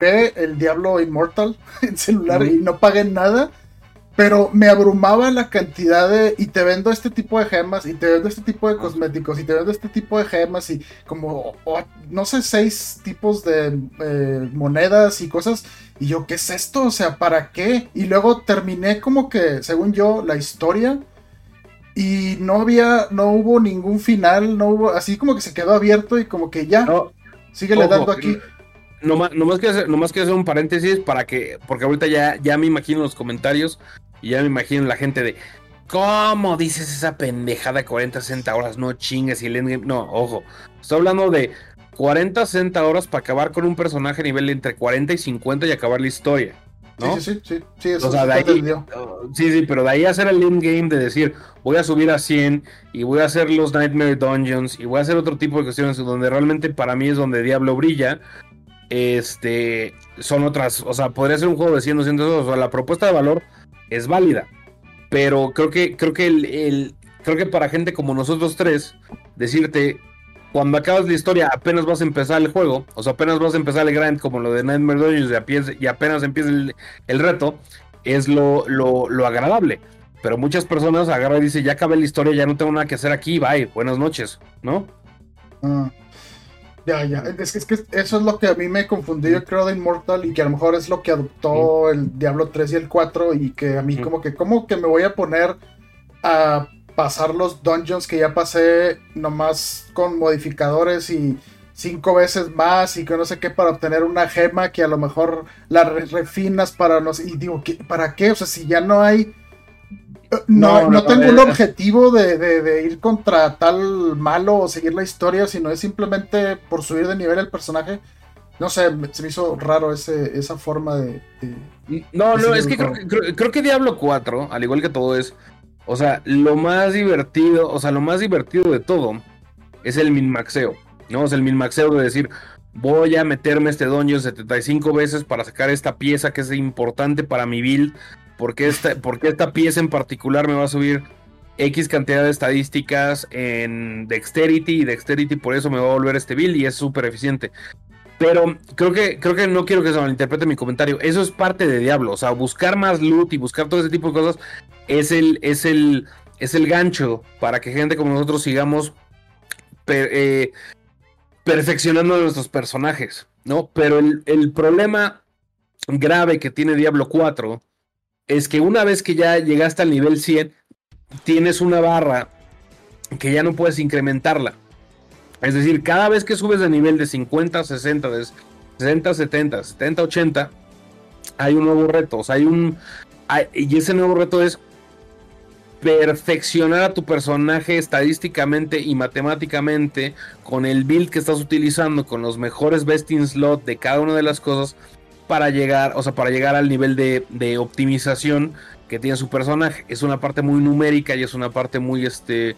El Diablo Immortal (laughs) en celular y no pagué nada. Pero me abrumaba la cantidad de. Y te vendo este tipo de gemas, y te vendo este tipo de cosméticos, y te vendo este tipo de gemas, y como, no sé, seis tipos de eh, monedas y cosas. Y yo, ¿qué es esto? O sea, ¿para qué? Y luego terminé como que, según yo, la historia. Y no había, no hubo ningún final, no hubo, así como que se quedó abierto y como que ya, no, síguele dando aquí. No, más que hacer, nomás que hacer un paréntesis para que, porque ahorita ya, ya me imagino los comentarios y ya me imagino la gente de, ¿cómo dices esa pendejada de 40, 60 horas? No chingues y el endgame. No, ojo. Estoy hablando de 40, 60 horas para acabar con un personaje a nivel entre 40 y 50 y acabar la historia. ¿no? Sí, sí, sí, sí, eso o sea, de ahí, sí, sí, pero de ahí hacer el endgame de decir, voy a subir a 100 y voy a hacer los Nightmare Dungeons y voy a hacer otro tipo de cuestiones donde realmente para mí es donde Diablo brilla, este, son otras, o sea, podría ser un juego de 100, 200, o sea, la propuesta de valor es válida. Pero creo que, creo que el, creo que para gente como nosotros tres, decirte, cuando acabas la historia, apenas vas a empezar el juego, o sea, apenas vas a empezar el grind, como lo de Nightmare Dungeons, y apenas, empieza el, reto, es lo, lo, agradable. Pero muchas personas agarran y dicen, ya acabé la historia, ya no tengo nada que hacer aquí, bye, buenas noches, ¿no? Ah. Ya, ya. Es que, es que eso es lo que a mí me confundió, yo creo, de Immortal y que a lo mejor es lo que adoptó el Diablo 3 y el 4 y que a mí como que, como que me voy a poner a pasar los dungeons que ya pasé nomás con modificadores y cinco veces más y que no sé qué para obtener una gema que a lo mejor la refinas para no sé, y digo, ¿para qué? O sea, si ya no hay no, no, tengo un objetivo de, ir contra tal malo o seguir la historia, sino es simplemente por subir de nivel el personaje. No sé, se me hizo raro ese, esa forma de... no, no, es que creo, que Diablo 4, al igual que todo, es... O sea, lo más divertido, o sea, lo más divertido de todo es el minmaxeo, ¿no? Es el minmaxeo de decir, voy a meterme este dungeon 75 veces para sacar esta pieza que es importante para mi build porque esta, porque esta pieza en particular me va a subir X cantidad de estadísticas en Dexterity y Dexterity por eso me va a volver este build y es súper eficiente. Pero creo que, creo que no quiero que se malinterprete mi comentario. Eso es parte de Diablo. O sea, buscar más loot y buscar todo ese tipo de cosas es el, es el, es el gancho para que gente como nosotros sigamos eh, perfeccionando nuestros personajes. ¿no? Pero el, el problema grave que tiene Diablo 4 es que una vez que ya llegaste al nivel 100, tienes una barra que ya no puedes incrementarla. Es decir, cada vez que subes de nivel de 50 a 60, de 60 a 70, 70 a 80, hay un nuevo reto. O sea, hay un. y ese nuevo reto es perfeccionar a tu personaje estadísticamente y matemáticamente con el build que estás utilizando, con los mejores besting slot de cada una de las cosas para llegar, o sea, para llegar al nivel de, optimización que tiene su personaje. Es una parte muy numérica y es una parte muy, este,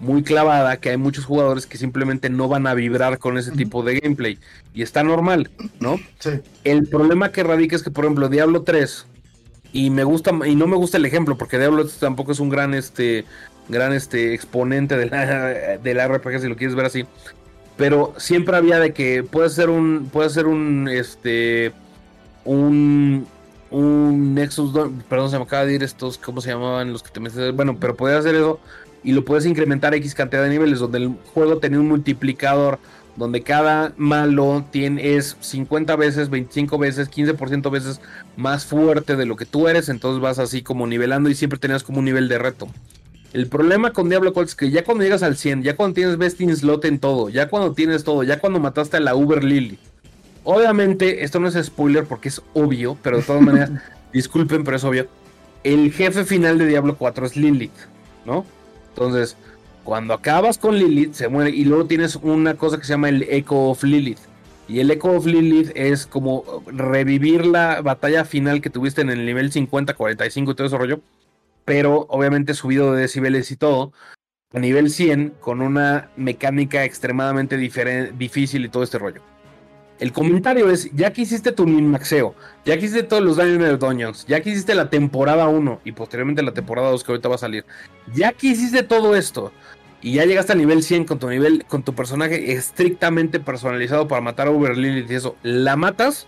muy clavada que hay muchos jugadores que simplemente no van a vibrar con ese tipo de gameplay. Y está normal, ¿no? Sí. El problema que radica es que, por ejemplo, Diablo 3, y me gusta, y no me gusta el ejemplo, porque Diablo tampoco es un gran este. Gran este exponente de la, (laughs) del RPG, si lo quieres ver así. Pero siempre había de que puede ser un. Puede ser un. Este. Un. Un Nexus. Perdón, se me acaba de ir estos. ¿Cómo se llamaban los que te metes? Bueno, pero podía hacer eso y lo puedes incrementar X cantidad de niveles, donde el juego tenía un multiplicador, donde cada malo tiene, es 50 veces, 25 veces, 15% veces más fuerte de lo que tú eres, entonces vas así como nivelando y siempre tenías como un nivel de reto. El problema con Diablo 4 es que ya cuando llegas al 100, ya cuando tienes Best in Slot en todo, ya cuando tienes todo, ya cuando mataste a la Uber Lily. Obviamente, esto no es spoiler porque es obvio, pero de todas maneras, (laughs) disculpen, pero es obvio. El jefe final de Diablo 4 es Lilith, ¿no? Entonces, cuando acabas con Lilith, se muere. Y luego tienes una cosa que se llama el Echo of Lilith. Y el Echo of Lilith es como revivir la batalla final que tuviste en el nivel 50, 45 y todo ese rollo. Pero obviamente subido de decibeles y todo. A nivel 100, con una mecánica extremadamente difícil y todo este rollo. El comentario es, ya que hiciste tu min-maxeo, ya que hiciste todos los Dynamite Dungeons, ya que hiciste la temporada 1 y posteriormente la temporada 2 que ahorita va a salir, ya que hiciste todo esto y ya llegaste al nivel 100 con tu nivel, con tu personaje estrictamente personalizado para matar a Uber Lilith y eso, la matas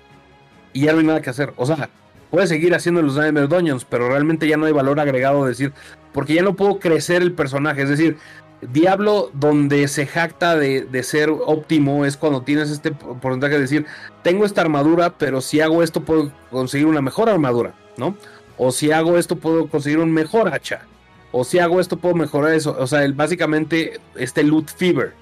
y ya no hay nada que hacer. O sea, puedes seguir haciendo los Nightmare Dungeons, pero realmente ya no hay valor agregado decir, porque ya no puedo crecer el personaje, es decir, Diablo, donde se jacta de, ser óptimo, es cuando tienes este porcentaje de decir, tengo esta armadura, pero si hago esto puedo conseguir una mejor armadura, ¿no? O si hago esto puedo conseguir un mejor hacha. O si hago esto puedo mejorar eso. O sea, básicamente este loot fever.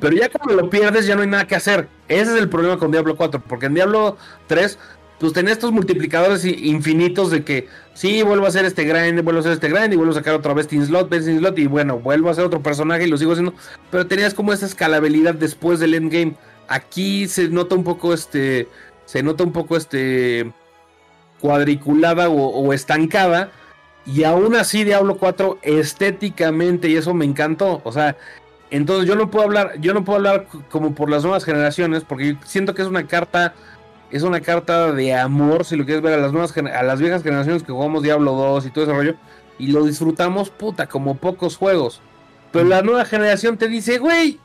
Pero ya cuando lo pierdes ya no hay nada que hacer. Ese es el problema con Diablo 4. Porque en Diablo 3 pues tenés estos multiplicadores infinitos de que sí, vuelvo a hacer este grind, vuelvo a hacer este grind y vuelvo a sacar otra vez Team Slot, Team Slot y bueno, vuelvo a hacer otro personaje y lo sigo haciendo. Pero tenías como esa escalabilidad después del endgame. Aquí se nota un poco este, se nota un poco este cuadriculada o, estancada. Y aún así Diablo 4 estéticamente y eso me encantó. O sea, entonces yo no puedo hablar, yo no puedo hablar como por las nuevas generaciones porque siento que es una carta es una carta de amor, si lo quieres ver, a las nuevas a las viejas generaciones que jugamos Diablo 2 y todo ese rollo. Y lo disfrutamos, puta, como pocos juegos. Pero la nueva generación te dice, güey,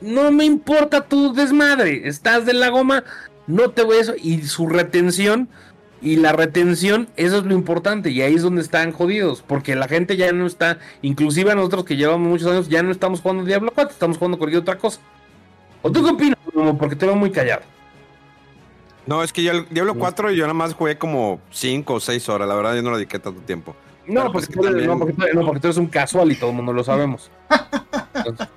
no me importa tu desmadre. Estás de la goma, no te voy a eso. Y su retención, y la retención, eso es lo importante. Y ahí es donde están jodidos. Porque la gente ya no está, inclusive nosotros que llevamos muchos años, ya no estamos jugando Diablo 4, estamos jugando cualquier otra cosa. ¿O tú qué opinas? Porque te veo muy callado. No, es que yo el Diablo 4 yo nada más jugué como 5 o 6 horas, la verdad yo no lo dediqué tanto tiempo. No, porque, tú, no, porque, tú, eres un casual y todo el mundo lo sabemos. (laughs)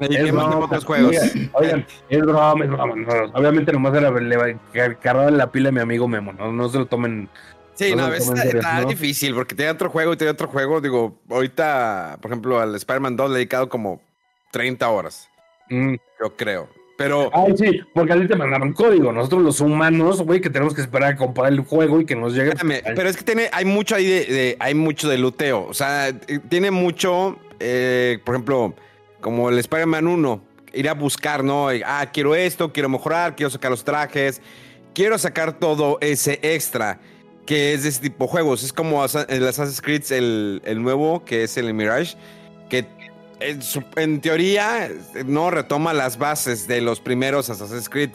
es broma, otros juegos. Oigan, es broma, es broma. obviamente nomás era cargar la pila de mi amigo Memo, no, no se lo tomen. Sí, no, es, está, difícil porque tiene otro juego y tiene otro juego. Digo, ahorita, por ejemplo, al Spider-Man 2 le he dedicado como 30 horas. Mm. Yo creo. Pero. Ay, sí, porque a ti te mandaron código. Nosotros los humanos, güey, que tenemos que esperar a comprar el juego y que nos llegue. pero es que tiene, hay mucho ahí de, hay mucho de luteo. O sea, tiene mucho, eh, por ejemplo, como el Spider-Man 1, ir a buscar, ¿no? Ah, quiero esto, quiero mejorar, quiero sacar los trajes, quiero sacar todo ese extra que es de ese tipo de juegos. Es como el Assassin's Creed, el, el nuevo, que es el Mirage, que en, teoría, no retoma las bases de los primeros Assassin's Creed.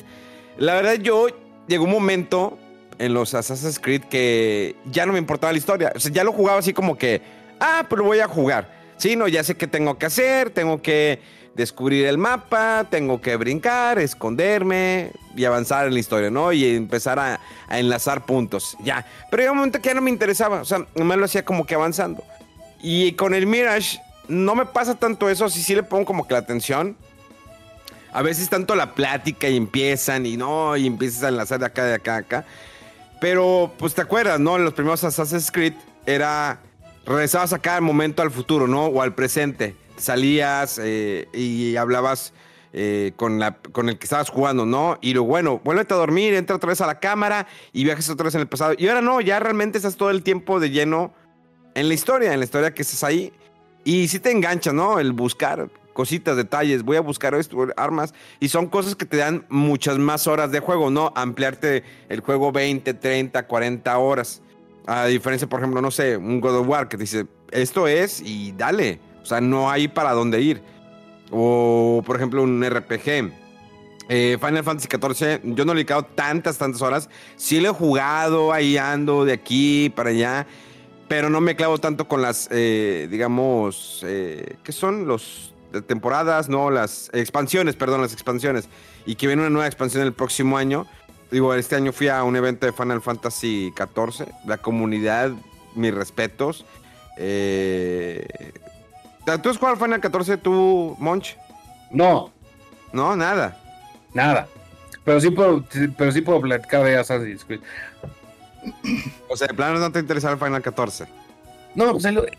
La verdad, yo llegó un momento en los Assassin's Creed que ya no me importaba la historia. O sea, ya lo jugaba así como que, ah, pero voy a jugar. Sí, no, ya sé qué tengo que hacer, tengo que descubrir el mapa, tengo que brincar, esconderme y avanzar en la historia, ¿no? Y empezar a, enlazar puntos, ya. Pero llegó un momento que ya no me interesaba, o sea, me lo hacía como que avanzando. Y con el Mirage no me pasa tanto eso, si sí le pongo como que la atención. A veces tanto la plática y empiezan y no, y empiezas a enlazar de acá, de acá, de acá. Pero, pues te acuerdas, ¿no? En los primeros Assassin's Creed era. Regresabas a cada momento al futuro, ¿no? O al presente. Salías eh, y hablabas eh, con, la, con el que estabas jugando, ¿no? Y lo bueno, vuélvete a dormir, entra otra vez a la cámara y viajas otra vez en el pasado. Y ahora no, ya realmente estás todo el tiempo de lleno en la historia, en la historia que estás ahí. Y si te engancha, ¿no? El buscar cositas, detalles, voy a buscar armas, y son cosas que te dan muchas más horas de juego, ¿no? Ampliarte el juego 20, 30, 40 horas. A diferencia, por ejemplo, no sé, un God of War que te dice, esto es y dale. O sea, no hay para dónde ir. O, por ejemplo, un RPG. Eh, Final Fantasy XIV, yo no le he dedicado tantas, tantas horas. Sí lo he jugado, ahí ando de aquí para allá. Pero no me clavo tanto con las, eh, digamos, eh, ¿qué son? Los de temporadas, no, las expansiones, perdón, las expansiones. Y que viene una nueva expansión el próximo año. Digo, este año fui a un evento de Final Fantasy XIV. La comunidad, mis respetos. Eh, ¿Tú has jugado Final 14 tú, Monch? No. No, nada. Nada. Pero sí puedo, pero sí puedo platicar de Assassin's Creed. O sea, de plano no te interesa el Final 14. No, pues el-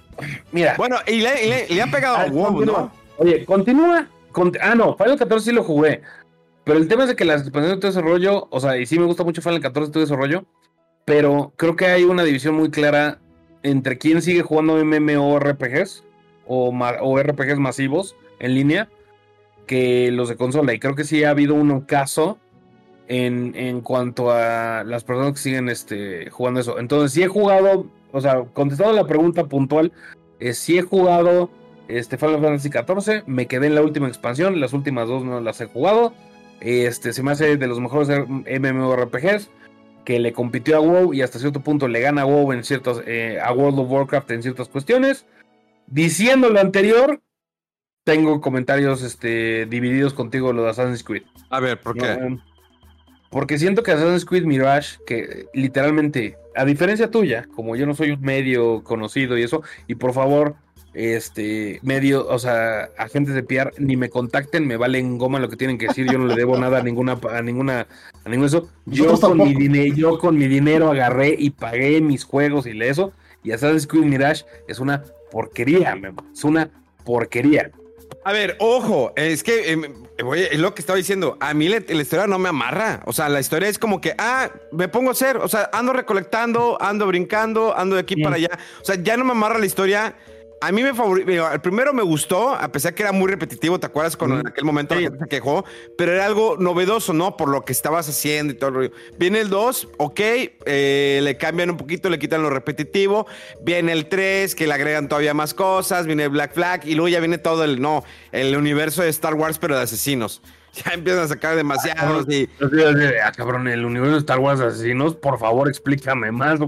mira. Bueno, y le, y le- y le ha pegado Ah, a WoW. Oye, continúa. con- ah, no, Final 14 sí lo jugué. Pero el tema es de que las expansiones de todo ese rollo, o sea, y sí me gusta mucho Final 14 todo ese rollo, pero creo que hay una división muy clara entre quién sigue jugando MMORPGs o, o RPGs masivos en línea que los de consola. Y creo que sí ha habido un caso en, en cuanto a las personas que siguen este, jugando eso. Entonces, sí he jugado, o sea, contestando la pregunta puntual, eh, sí he jugado este, Final Fantasy XIV, me quedé en la última expansión, las últimas dos no las he jugado. Este, se me hace de los mejores MMORPGs que le compitió a WoW y hasta cierto punto le gana a WoW en ciertas, eh, a World of Warcraft en ciertas cuestiones. Diciendo lo anterior, tengo comentarios este, divididos contigo lo de Assassin's Creed. A ver, ¿por qué? No, porque siento que Assassin's Creed Mirage, que literalmente, a diferencia tuya, como yo no soy un medio conocido y eso, y por favor, este medio, o sea, agentes de PR, ni me contacten, me valen goma lo que tienen que decir, yo no le debo nada a ninguna, a ninguna, a ningún eso. Yo con, mi dinero, yo con mi dinero agarré y pagué mis juegos y le eso, y Assassin's Creed Mirage es una porquería, es una porquería. A ver, ojo, es que eh, oye, es lo que estaba diciendo. A mí la, la historia no me amarra. O sea, la historia es como que, ah, me pongo a hacer, o sea, ando recolectando, ando brincando, ando de aquí para allá. O sea, ya no me amarra la historia. A mí me favorito. El primero me gustó, a pesar que era muy repetitivo, ¿te acuerdas cuando Mm. en aquel momento Sí. la gente se quejó? Pero era algo novedoso, ¿no? Por lo que estabas haciendo y todo el rollo. Viene el 2, ok, eh, le cambian un poquito, le quitan lo repetitivo. Viene el 3, que le agregan todavía más cosas. Viene el Black Flag y luego ya viene todo el, no, el universo de Star Wars, pero de asesinos. (laughs) Ya empiezan a sacar demasiados y. Así de, ah, cabrón, el universo de Star Wars asesinos, por favor, explícame más,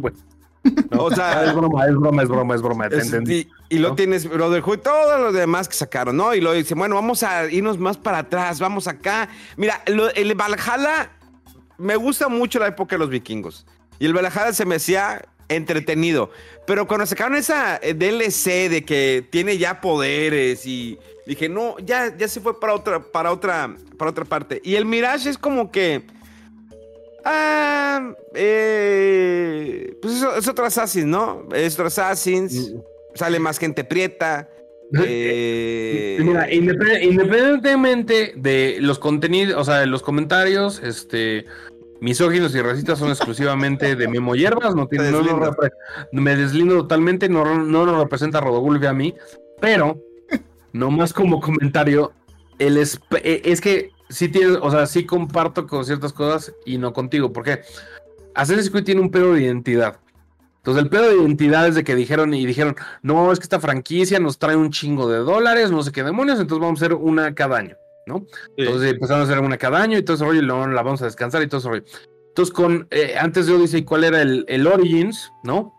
O sea, es broma, es broma, es broma, es broma, Es- entendí. y, y lo tienes Brotherhood, todo lo demás que sacaron, ¿no? Y lo dicen, bueno, vamos a irnos más para atrás, vamos acá. Mira, lo- el Valhalla, me gusta mucho la época de los vikingos. Y el Valhalla se me hacía entretenido. Pero cuando sacaron esa eh, DLC de que tiene ya poderes y dije, no, ya, ya se fue para otra, para otra, para otra parte. Y el Mirage es como que. Ah, eh, pues es, es otro Assassin, ¿no? Es otro Assassin's. Sale más gente prieta. (laughs) eh, Mira, independ- independientemente de los contenidos, o sea, de los comentarios, este, misóginos y racistas son exclusivamente de Memo Hierbas, no tiene, no lo me deslindo totalmente, no, no lo representa Rodogulve a mí, pero, (laughs) nomás como comentario, el eh, es que sí tiene, o sea, sí comparto con ciertas cosas y no contigo, porque Assassin's Creed tiene un pedo de identidad. Entonces el pedo de identidad es de que dijeron y dijeron, no, es que esta franquicia nos trae un chingo de dólares, no sé qué demonios, entonces vamos a hacer una cada año, ¿no? Entonces empezaron a hacer una cada año y todo ese rollo, y luego la vamos a descansar y todo ese rollo. Entonces con, eh, antes de Odyssey, ¿cuál era el, el Origins, no?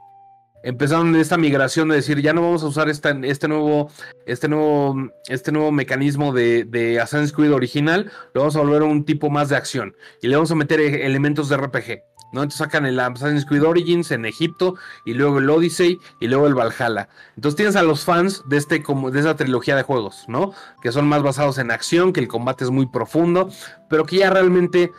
Empezaron esta migración de decir, ya no vamos a usar esta, este nuevo, este nuevo, este nuevo mecanismo de, Assassin's Creed original, lo vamos a volver a un tipo más de acción y le vamos a meter eh, elementos de RPG. ¿no? Entonces sacan el Assassin's Creed Origins en Egipto y luego el Odyssey y luego el Valhalla. Entonces tienes a los fans de este como de esa trilogía de juegos, ¿no? Que son más basados en acción, que el combate es muy profundo, pero que ya realmente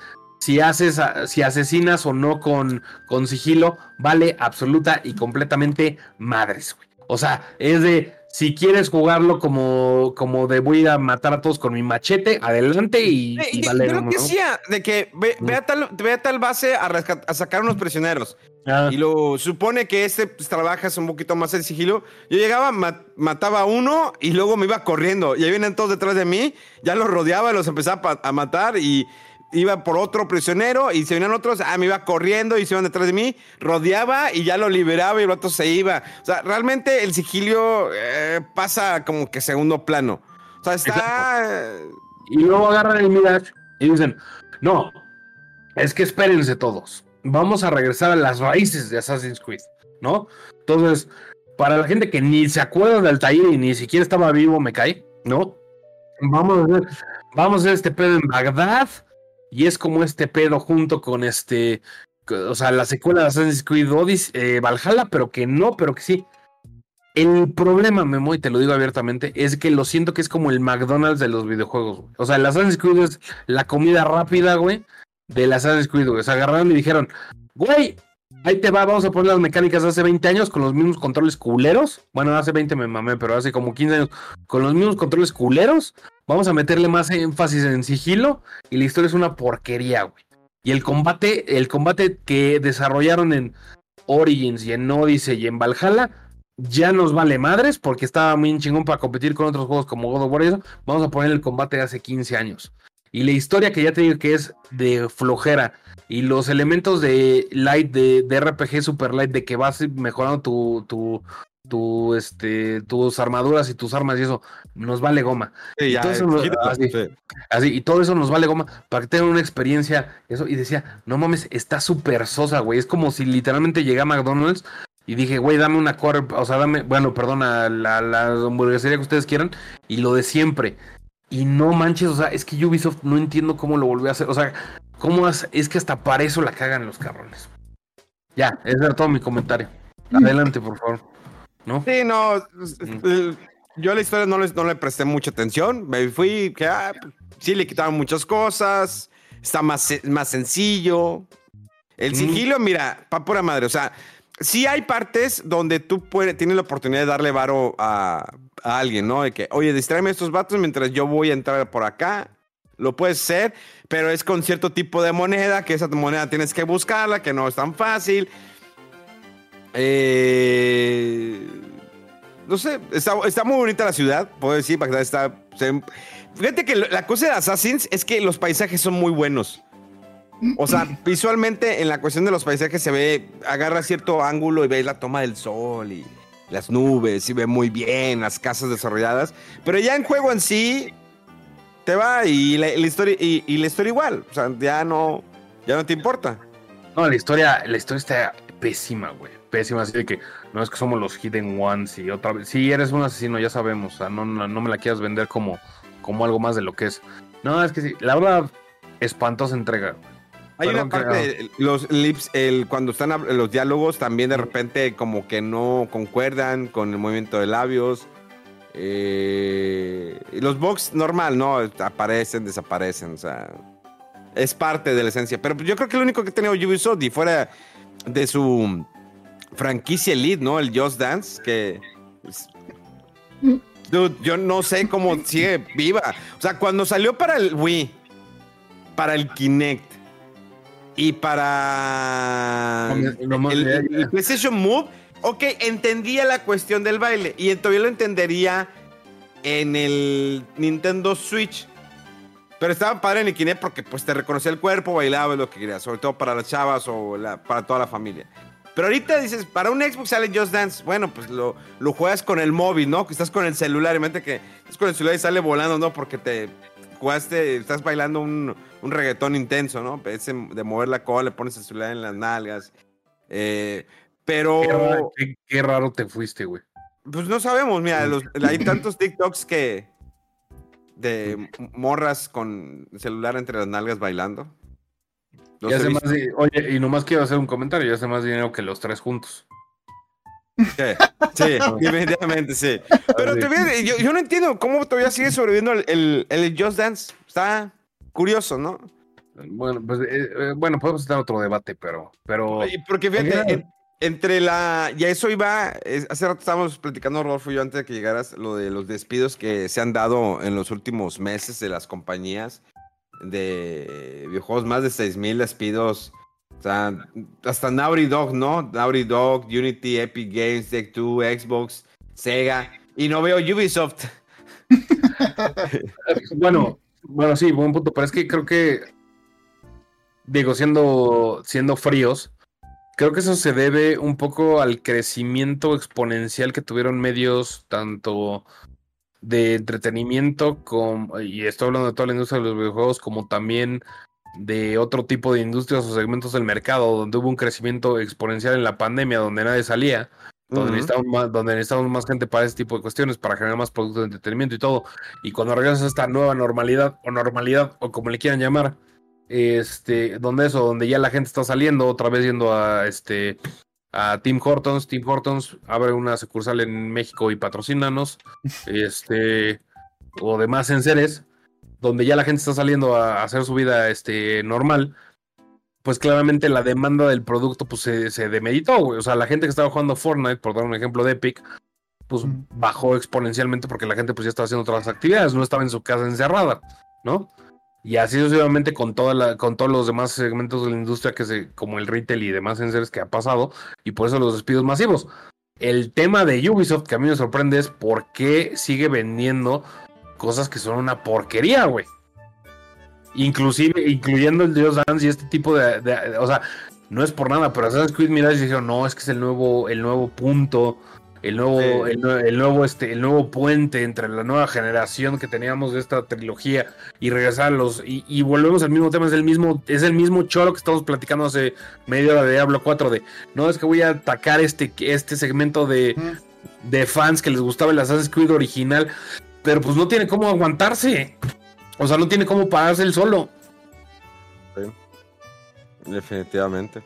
si haces a- si asesinas o no con con sigilo vale absoluta y completamente madres, güey. O sea, es de Si quieres jugarlo como, como de voy a matar a todos con mi machete, adelante y, y yo- vale, yo lo que decía, de que ve, ve a tal, ve a tal base a, rescat- a sacar unos prisioneros. Ah, Y lo supone que este pues, trabajas un poquito más el sigilo. Yo llegaba, ma- mataba a uno y luego me iba corriendo. Y ahí vienen todos detrás de mí. Ya los rodeaba, los empezaba pa- a matar y iba por otro prisionero. Y se venían otros, ah, me iba corriendo y se iban detrás de mí. Rodeaba y ya lo liberaba y el otro se iba. O sea, realmente el sigilio eh, pasa como que segundo plano. O sea, está. Y luego agarran el Mirage y dicen, no, es que espérense todos. Vamos a regresar a las raíces de Assassin's Creed, ¿no? Entonces, para la gente que ni se acuerda del Altair y ni siquiera estaba vivo, me cae, ¿no? Vamos a hacer, vamos a hacer este pedo en Bagdad. Y es como este pedo junto con este. O sea, la secuela de Assassin's Creed Odyssey, eh, Valhalla, pero que no, pero que sí. El problema, Memo, y te lo digo abiertamente, es que lo siento que es como el McDonald's de los videojuegos, güey. O sea, el Assassin's Creed es la comida rápida, güey, del Assassin's Creed, güey. O sea, agarraron y dijeron, güey, ahí te va, vamos a poner las mecánicas de hace 20 años con los mismos controles culeros. Bueno, hace 20 me mamé, pero hace como 15 años con los mismos controles culeros. Vamos a meterle más énfasis en sigilo y la historia es una porquería, güey. Y el combate, el combate que desarrollaron en Origins y en Odyssey y en Valhalla ya nos vale madres porque estaba muy chingón para competir con otros juegos como God of War y eso. Vamos a poner el combate de hace 15 años. Y la historia que ya te digo que es de flojera y los elementos de light, de, de RPG super light, de que vas mejorando tu, tu, tu, este, tus armaduras y tus armas y eso, nos vale goma. sí, ya, así. sí. Así, y todo eso nos vale goma para que tengan una experiencia. Eso, y decía, no mames, está súper sosa, güey. Es como si literalmente llegué a McDonald's y dije, güey, dame una quarter, o sea, dame, bueno, perdona, la, la hamburguesería que ustedes quieran, y lo de siempre. Y no manches, o sea, es que Ubisoft no entiendo cómo lo volvió a hacer. O sea, cómo hace- es que hasta para eso la cagan los cabrones. Ya, ese era todo mi comentario. (laughs) Adelante, por favor. ¿No? Sí, no. es- es- el- Yo a la historia no, le presté mucha atención. Me fui, que ah, sí le quitaron muchas cosas. Está más, más sencillo. El Mm. sigilo, mira, pa' pura madre. O sea, sí hay partes donde tú puedes, tienes la oportunidad de darle varo a, alguien, ¿no? De que, oye, distráeme a estos vatos mientras yo voy a entrar por acá. Lo puedes hacer, pero es con cierto tipo de moneda, que esa moneda tienes que buscarla, que no es tan fácil. Eh, no sé, está, muy bonita la ciudad, puedo decir, Bagdad está... fíjate que la cosa de Assassins es que los paisajes son muy buenos. O sea, visualmente en la cuestión de los paisajes se ve, agarra cierto ángulo y ves la toma del sol y las nubes y ve muy bien las casas desarrolladas. Pero ya en juego en sí, te va y la, historia, y, y la historia igual. O sea, ya no, ya no te importa. No, la historia, la historia está pésima, güey. Pésima, así de que no es que somos los Hidden Ones y otra vez. Sí, eres un asesino, ya sabemos. O sea, no, no, no me la quieras vender como, como algo más de lo que es. No, es que sí, la verdad, espantosa entrega. güey. Hay Perdón, una parte, que- los lips, el, cuando están los diálogos, también de repente como que no concuerdan con el movimiento de labios. Eh, los box normal, ¿no? Aparecen, desaparecen, o sea, es parte de la esencia. Pero yo creo que lo único que tenido Ubisoft y fuera de su franquicia Elite, ¿no? El Just Dance, que... Dude, yo no sé cómo sigue viva. O sea, cuando salió para el Wii, para el Kinect y para No el, el-. PlayStation Move, ok, entendía la cuestión del baile y todavía lo entendería en el Nintendo Switch. Pero estaba padre en el Kinect porque pues te reconocía el cuerpo, bailaba lo que querías, sobre todo para las chavas o la- para toda la familia. Pero ahorita dices, para un Xbox sale Just Dance. Bueno, pues lo, lo juegas con el móvil, ¿no? Que estás con el celular. Imagínate que estás con el celular y sale volando, ¿no? Porque te jugaste, estás bailando un, un reggaetón intenso, ¿no? Ese de mover la cola, le pones el celular en las nalgas. Eh, pero, Qué, raro, qué- qué raro te fuiste, güey. pues no sabemos, mira, los- hay tantos TikToks que de morras con celular entre las nalgas bailando. Ya hace más di- Oye, y nomás quiero hacer un comentario, ya hace más dinero que los tres juntos. Sí, sí, (laughs) definitivamente sí. Pero todavía, yo, yo no entiendo cómo todavía sigue sobreviviendo el, el, el Just Dance. Está curioso, ¿no? Bueno, pues, eh, eh, bueno, podemos tener otro debate, pero, pero Porque fíjate, en, entre la. Y a eso iba. es- hace rato estábamos platicando, Rodolfo y yo, antes de que llegaras, lo de los despidos que se han dado en los últimos meses de las compañías de videojuegos. Más de 6000 despidos. Hasta Naughty Dog, ¿no? Naughty Dog, Unity, Epic Games, Take Two, Xbox, Sega. Y no veo Ubisoft. (laughs) Bueno, bueno, sí, buen punto, pero es que creo que, digo, siendo, siendo fríos, creo que eso se debe un poco al crecimiento exponencial que tuvieron medios tanto de entretenimiento como, y estoy hablando de toda la industria de los videojuegos, como también de otro tipo de industrias o segmentos del mercado, donde hubo un crecimiento exponencial en la pandemia, donde nadie salía, donde, Ujú. necesitamos más, donde necesitamos más gente para ese tipo de cuestiones, para generar más productos de entretenimiento y todo. Y cuando regresas a esta nueva normalidad o normalidad o como le quieran llamar, este, donde eso, donde ya la gente está saliendo, otra vez yendo a este a Tim Hortons, Tim Hortons abre una sucursal en México y patrocínanos, (laughs) este, o demás enseres, donde ya la gente está saliendo a hacer su vida este normal, pues claramente la demanda del producto pues se, se demeritó, güey. O sea, la gente que estaba jugando Fortnite, por dar un ejemplo de Epic, pues bajó exponencialmente porque la gente pues ya estaba haciendo otras actividades, no estaba en su casa encerrada, ¿no? Y así sucesivamente con toda la, con todos los demás segmentos de la industria que se, como el retail y demás enseres que ha pasado, y por eso los despidos masivos. El tema de Ubisoft que a mí me sorprende es por qué sigue vendiendo cosas que son una porquería, güey. Inclusive, incluyendo el Dios Dance y este tipo de, de- o sea, no es por nada, pero Assassin's Creed Mirage dijeron, no, es que es el nuevo, el nuevo punto, el nuevo, Sí. el, nue- el nuevo, este, el nuevo puente entre la nueva generación que teníamos de esta trilogía y regresar a los, y, y volvemos al mismo tema, es el mismo, es el mismo choro que estamos platicando hace media hora de Diablo 4 de, no, es que voy a atacar este, este segmento de, de fans que les gustaba el Assassin's Creed original, pero pues no tiene cómo aguantarse. O sea, no tiene cómo pararse el solo. Definitivamente.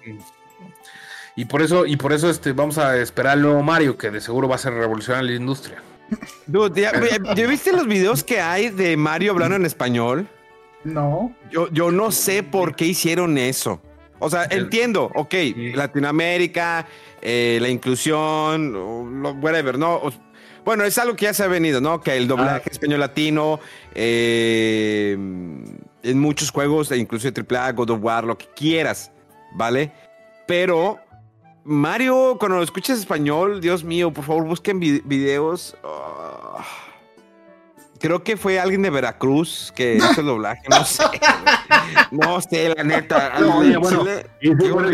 Y por eso, y por eso este, vamos a esperar al nuevo Mario, que de seguro va a ser revolucionar la industria. Dude, ¿ya, ¿ya viste los videos que hay de Mario hablando en español? No. Yo, yo no sé por qué hicieron eso. O sea, entiendo, ok, Latinoamérica, eh, la inclusión, whatever, ¿no? Bueno, es algo que ya se ha venido, ¿no? Que el doblaje Ah. español latino, eh, en muchos juegos, incluso AAA, God of War, lo que quieras, ¿vale? Pero Mario, cuando lo escuchas español, Dios mío, por favor, busquen vi- videos. ah, creo que fue alguien de Veracruz que (laughs) hizo el doblaje, no sé. No sé, la neta. (laughs) No, Al oye, bueno, chile, Y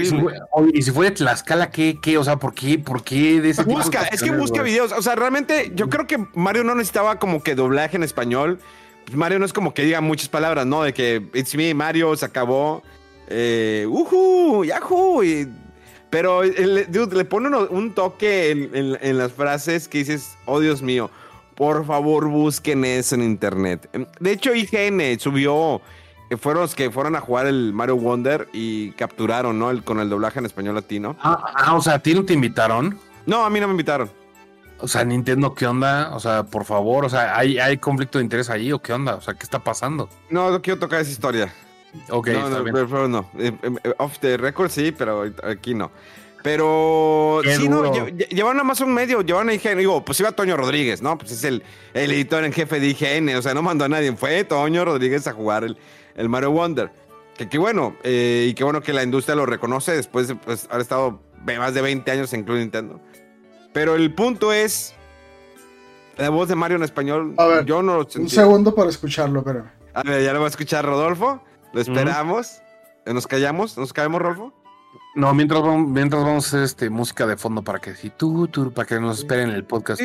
si, y fue- y si fue de Tlaxcala, ¿qué? qué? O sea, ¿por qué? ¿Por qué de ese tipo de Busca, es que busca videos. O sea, realmente yo creo que Mario no necesitaba como que doblaje en español. Mario no es como que diga muchas palabras, ¿no? De que it's me, Mario, se acabó. Eh, uhu, yahoo. y- pero el- dude, le pone uno- un toque en, en- en las frases que dices, oh Dios mío, por favor busquen eso en internet. De hecho, IGN subió, fueron los que fueron a jugar el Mario Wonder y capturaron, ¿no? El, con el doblaje en español latino. Ah, ah, o sea, ¿a ti no te invitaron? No, a mí no me invitaron. O sea, Nintendo, ¿qué onda? O sea, por favor, o sea, ¿hay, hay conflicto de interés ahí o qué onda? O sea, ¿qué está pasando? No, no quiero tocar esa historia. Ok, no, está no, bien. pero, pero no. Eh, eh, off the record sí, pero aquí no. Pero Qué sí, no, duro. lle- lle- llevaron a más un medio, llevaron a IGN. Digo, pues iba Toño Rodríguez, ¿no? Pues es el, el editor en jefe de IGN. O sea, no mandó a nadie. Fue Toño Rodríguez a jugar el, el Mario Wonder. Que qué bueno. eh, y qué bueno que la industria lo reconoce después de pues, haber estado más de 20 años en Club Nintendo. Pero el punto es. La voz de Mario en español, A ver, yo no lo Un sentí. segundo para escucharlo, pero. A ver, ya lo va a escuchar Rodolfo. Lo esperamos. Nos callamos, nos caemos, Rodolfo. No, mientras vamos, mientras vamos a hacer este, música de fondo para que si tú, tú, para que nos esperen en el podcast.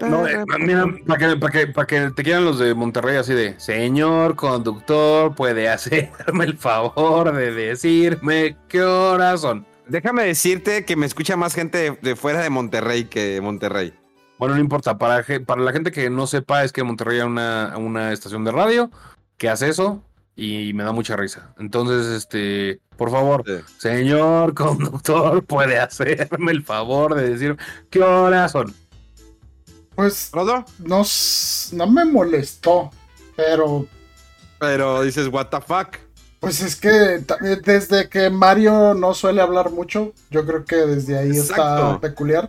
No, eh, mira, para que, para, que, para que te quieran los de Monterrey así de, señor conductor, puede hacerme el favor de decirme qué horas son. Déjame decirte que me escucha más gente de, de fuera de Monterrey que de Monterrey. Bueno, no importa, para, para la gente que no sepa, es que Monterrey hay una, una estación de radio que hace eso y me da mucha risa. Entonces, este, por favor, Sí. señor conductor, (laughs) puede hacerme el favor de decir qué horas son. Pues ¿Rodo? no, no me molestó, pero Pero dices, what the fuck. Pues es que desde que Mario no suele hablar mucho, yo creo que desde ahí está peculiar.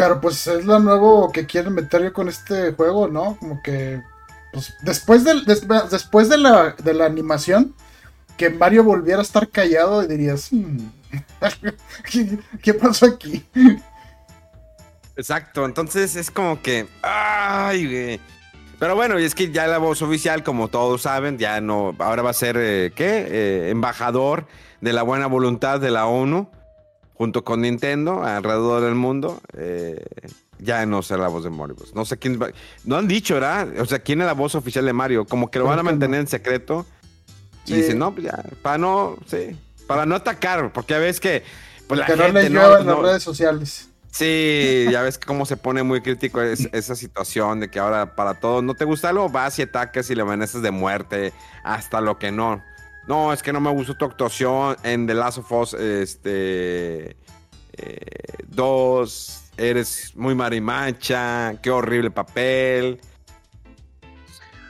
Pero pues es lo nuevo que quieren meter yo con este juego, ¿no? Como que pues, después del des- después de la, de la animación que Mario volviera a estar callado y dirías, (laughs) "Hmm, ¿qué, pasó aquí? Exacto, entonces es como que. ¡Ay! Pero bueno, y es que ya la voz oficial, como todos saben, ya no. Ahora va a ser, eh, ¿qué? Eh, embajador de la buena voluntad de la ONU, junto con Nintendo, alrededor del mundo. Eh, ya no será la voz de Mario. Bros. No sé quién va. No han dicho, ¿verdad? O sea, ¿quién es la voz oficial de Mario? Como que lo van a mantener en secreto. Y dicen, no, pues ya, para no, sí, para no atacar, porque ya ves que. Pues la no gente en no- las redes sociales. Sí, ya ves cómo se pone muy crítico es- esa situación de que ahora para todo no te gusta algo, vas y atacas y le amenazas de muerte hasta lo que no. No, es que no me gustó tu actuación en The Last of Us este, eh, dos, eres muy marimacha, qué horrible papel.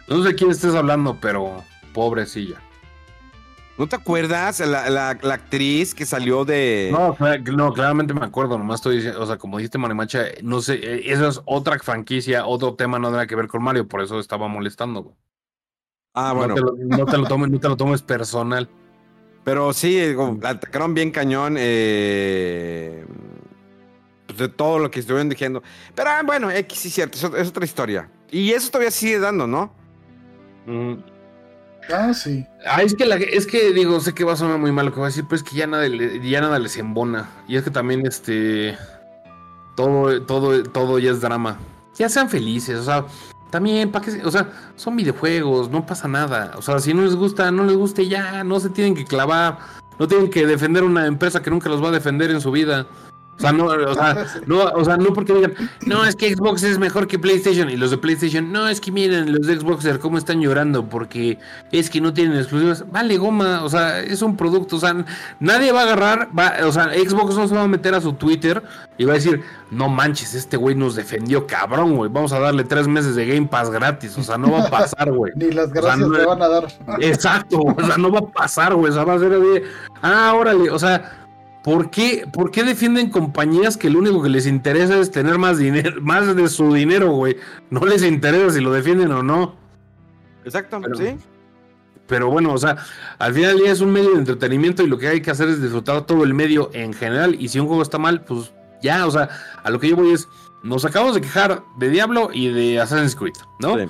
No sé quién estés hablando, pero pobrecilla. ¿No te acuerdas la, la- la actriz que salió de... No, no, claramente me acuerdo, nomás estoy diciendo, o sea, como dijiste Marimacha, no sé, eh, esa es otra franquicia, otro tema no tiene que ver con Mario, por eso estaba molestando. güey. Ah, bueno. no, te lo, no te lo tomes, no te lo tomes personal. Pero sí, la atacaron bien cañón. eh, pues de todo lo que estuvieron diciendo. Pero ah, bueno, X sí es cierto, es, es otra historia. Y eso todavía sigue dando, ¿no? Mm. Ah, sí. Ah, es que, la, es que digo, sé que va a sonar muy mal lo que voy a decir, pero es que ya nada, ya nada les embona. Y es que también, este, todo, todo, todo ya es drama. Ya sean felices, o sea, también, ¿para qué? O sea, son videojuegos, no pasa nada. O sea, si no les gusta, no les guste ya, no se tienen que clavar, no tienen que defender una empresa que nunca los va a defender en su vida. O sea, no, o sea, no, o sea, no porque digan, no, es que Xbox es mejor que PlayStation. Y los de PlayStation, no, es que miren, los de Xboxer cómo están llorando porque es que no tienen exclusivas. Vale, goma, o sea, es un producto. O sea, nadie va a agarrar, va, o sea, Xbox no se va a meter a su Twitter y va a decir, no manches, este güey nos defendió, cabrón, güey. Vamos a darle tres meses de Game Pass gratis. O sea, no va a pasar, güey. (laughs) Ni las O sea, gracias no- le van a dar. Exacto, o sea, no va a pasar, güey. O sea, va a ser de, ah, órale, o sea, ¿por qué, ¿por qué defienden compañías que lo único que les interesa es tener más dinero, (laughs) más de su dinero, güey? No les interesa si lo defienden o no. Exacto, Pero- sí. Pero bueno, o sea, al final del día es un medio de entretenimiento y lo que hay que hacer es disfrutar todo el medio en general. Y si un juego está mal, pues ya, o sea, a lo que yo voy es, nos acabamos de quejar de Diablo y de Assassin's Creed, ¿no? Sí.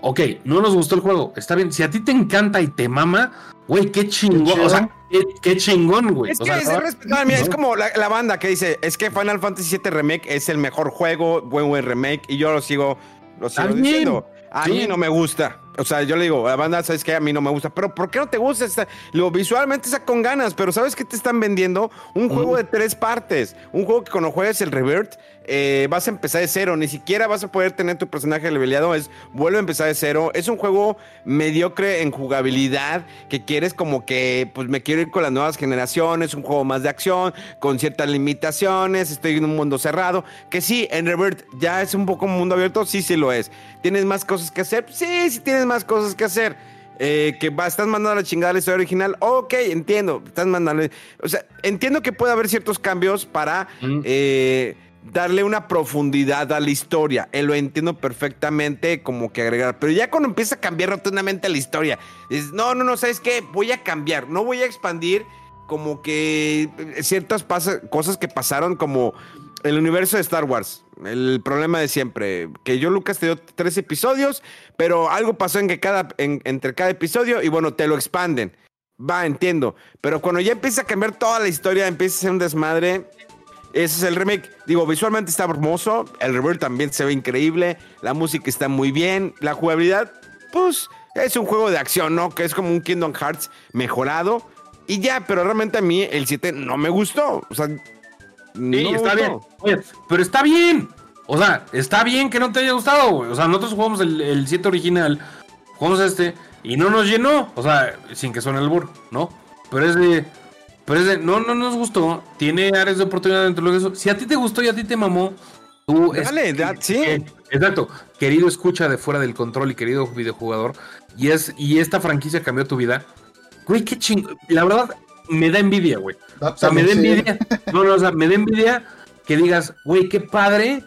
Ok, no nos gustó el juego, está bien. Si a ti te encanta y te mama, güey, qué chingón, o sea, qué, qué chingón, güey. Es O que sea, es, de respetar, mira, es como la, la banda que dice, es que Final Fantasy VII Remake es el mejor juego, buen buen remake, y yo lo sigo, lo sigo También. diciendo. A Sí. mí no me gusta. O sea, yo le digo, la banda, ¿sabes qué? A mí no me gusta. Pero ¿por qué no te gusta? Lo visualmente está con ganas, pero ¿sabes qué te están vendiendo? Un juego de tres partes. Un juego que cuando juegues el Revert eh, vas a empezar de cero. Ni siquiera vas a poder tener tu personaje leveleado. Es vuelve a empezar de cero. Es un juego mediocre en jugabilidad que quieres como que, pues me quiero ir con las nuevas generaciones. Un juego más de acción, con ciertas limitaciones. Estoy en un mundo cerrado. Que sí, en Revert ya es un poco un mundo abierto. Sí, sí lo es. ¿Tienes más cosas que hacer? Sí, sí tienes más cosas que hacer. Eh, que va, estás mandando a la chingada la historia original. Ok, entiendo. Estás mandando. O sea, entiendo que puede haber ciertos cambios para Mm. eh, darle una profundidad a la historia. Eh, lo entiendo perfectamente como que agregar. Pero ya cuando empieza a cambiar rotundamente la historia, dices, no, no, no, ¿sabes qué? Voy a cambiar. No voy a expandir como que eh, ciertas cosas que pasaron como el universo de Star Wars. El problema de siempre. Que yo, Lucas, te dio tres episodios, pero algo pasó en que cada, en- entre cada episodio y bueno, te lo expanden. Va, entiendo. Pero cuando ya empieza a cambiar toda la historia, empieza a ser un desmadre. Ese es el remake. Digo, visualmente está hermoso. El revert también se ve increíble. La música está muy bien. La jugabilidad, pues, es un juego de acción, ¿no? Que es como un Kingdom Hearts mejorado. Y ya, pero realmente a mí el 7 no me gustó. O sea, Sí, no está bien. Oye, pero está bien. O sea, está bien que no te haya gustado, güey. O sea, nosotros jugamos el, el 7 original, jugamos este, y no nos llenó. O sea, sin que suene el burro, ¿no? Pero es de. Pero es de. No, no nos gustó. Tiene áreas de oportunidad dentro de eso. Si a ti te gustó y a ti te mamó, tú. Dale, da- sí. eh, exacto. Querido escucha de fuera del control y querido videojugador, y, es, y esta franquicia cambió tu vida, güey, qué chingo. La verdad, me da envidia, güey. O sea, me da envidia. No, no, o sea, me da envidia que digas, güey, qué padre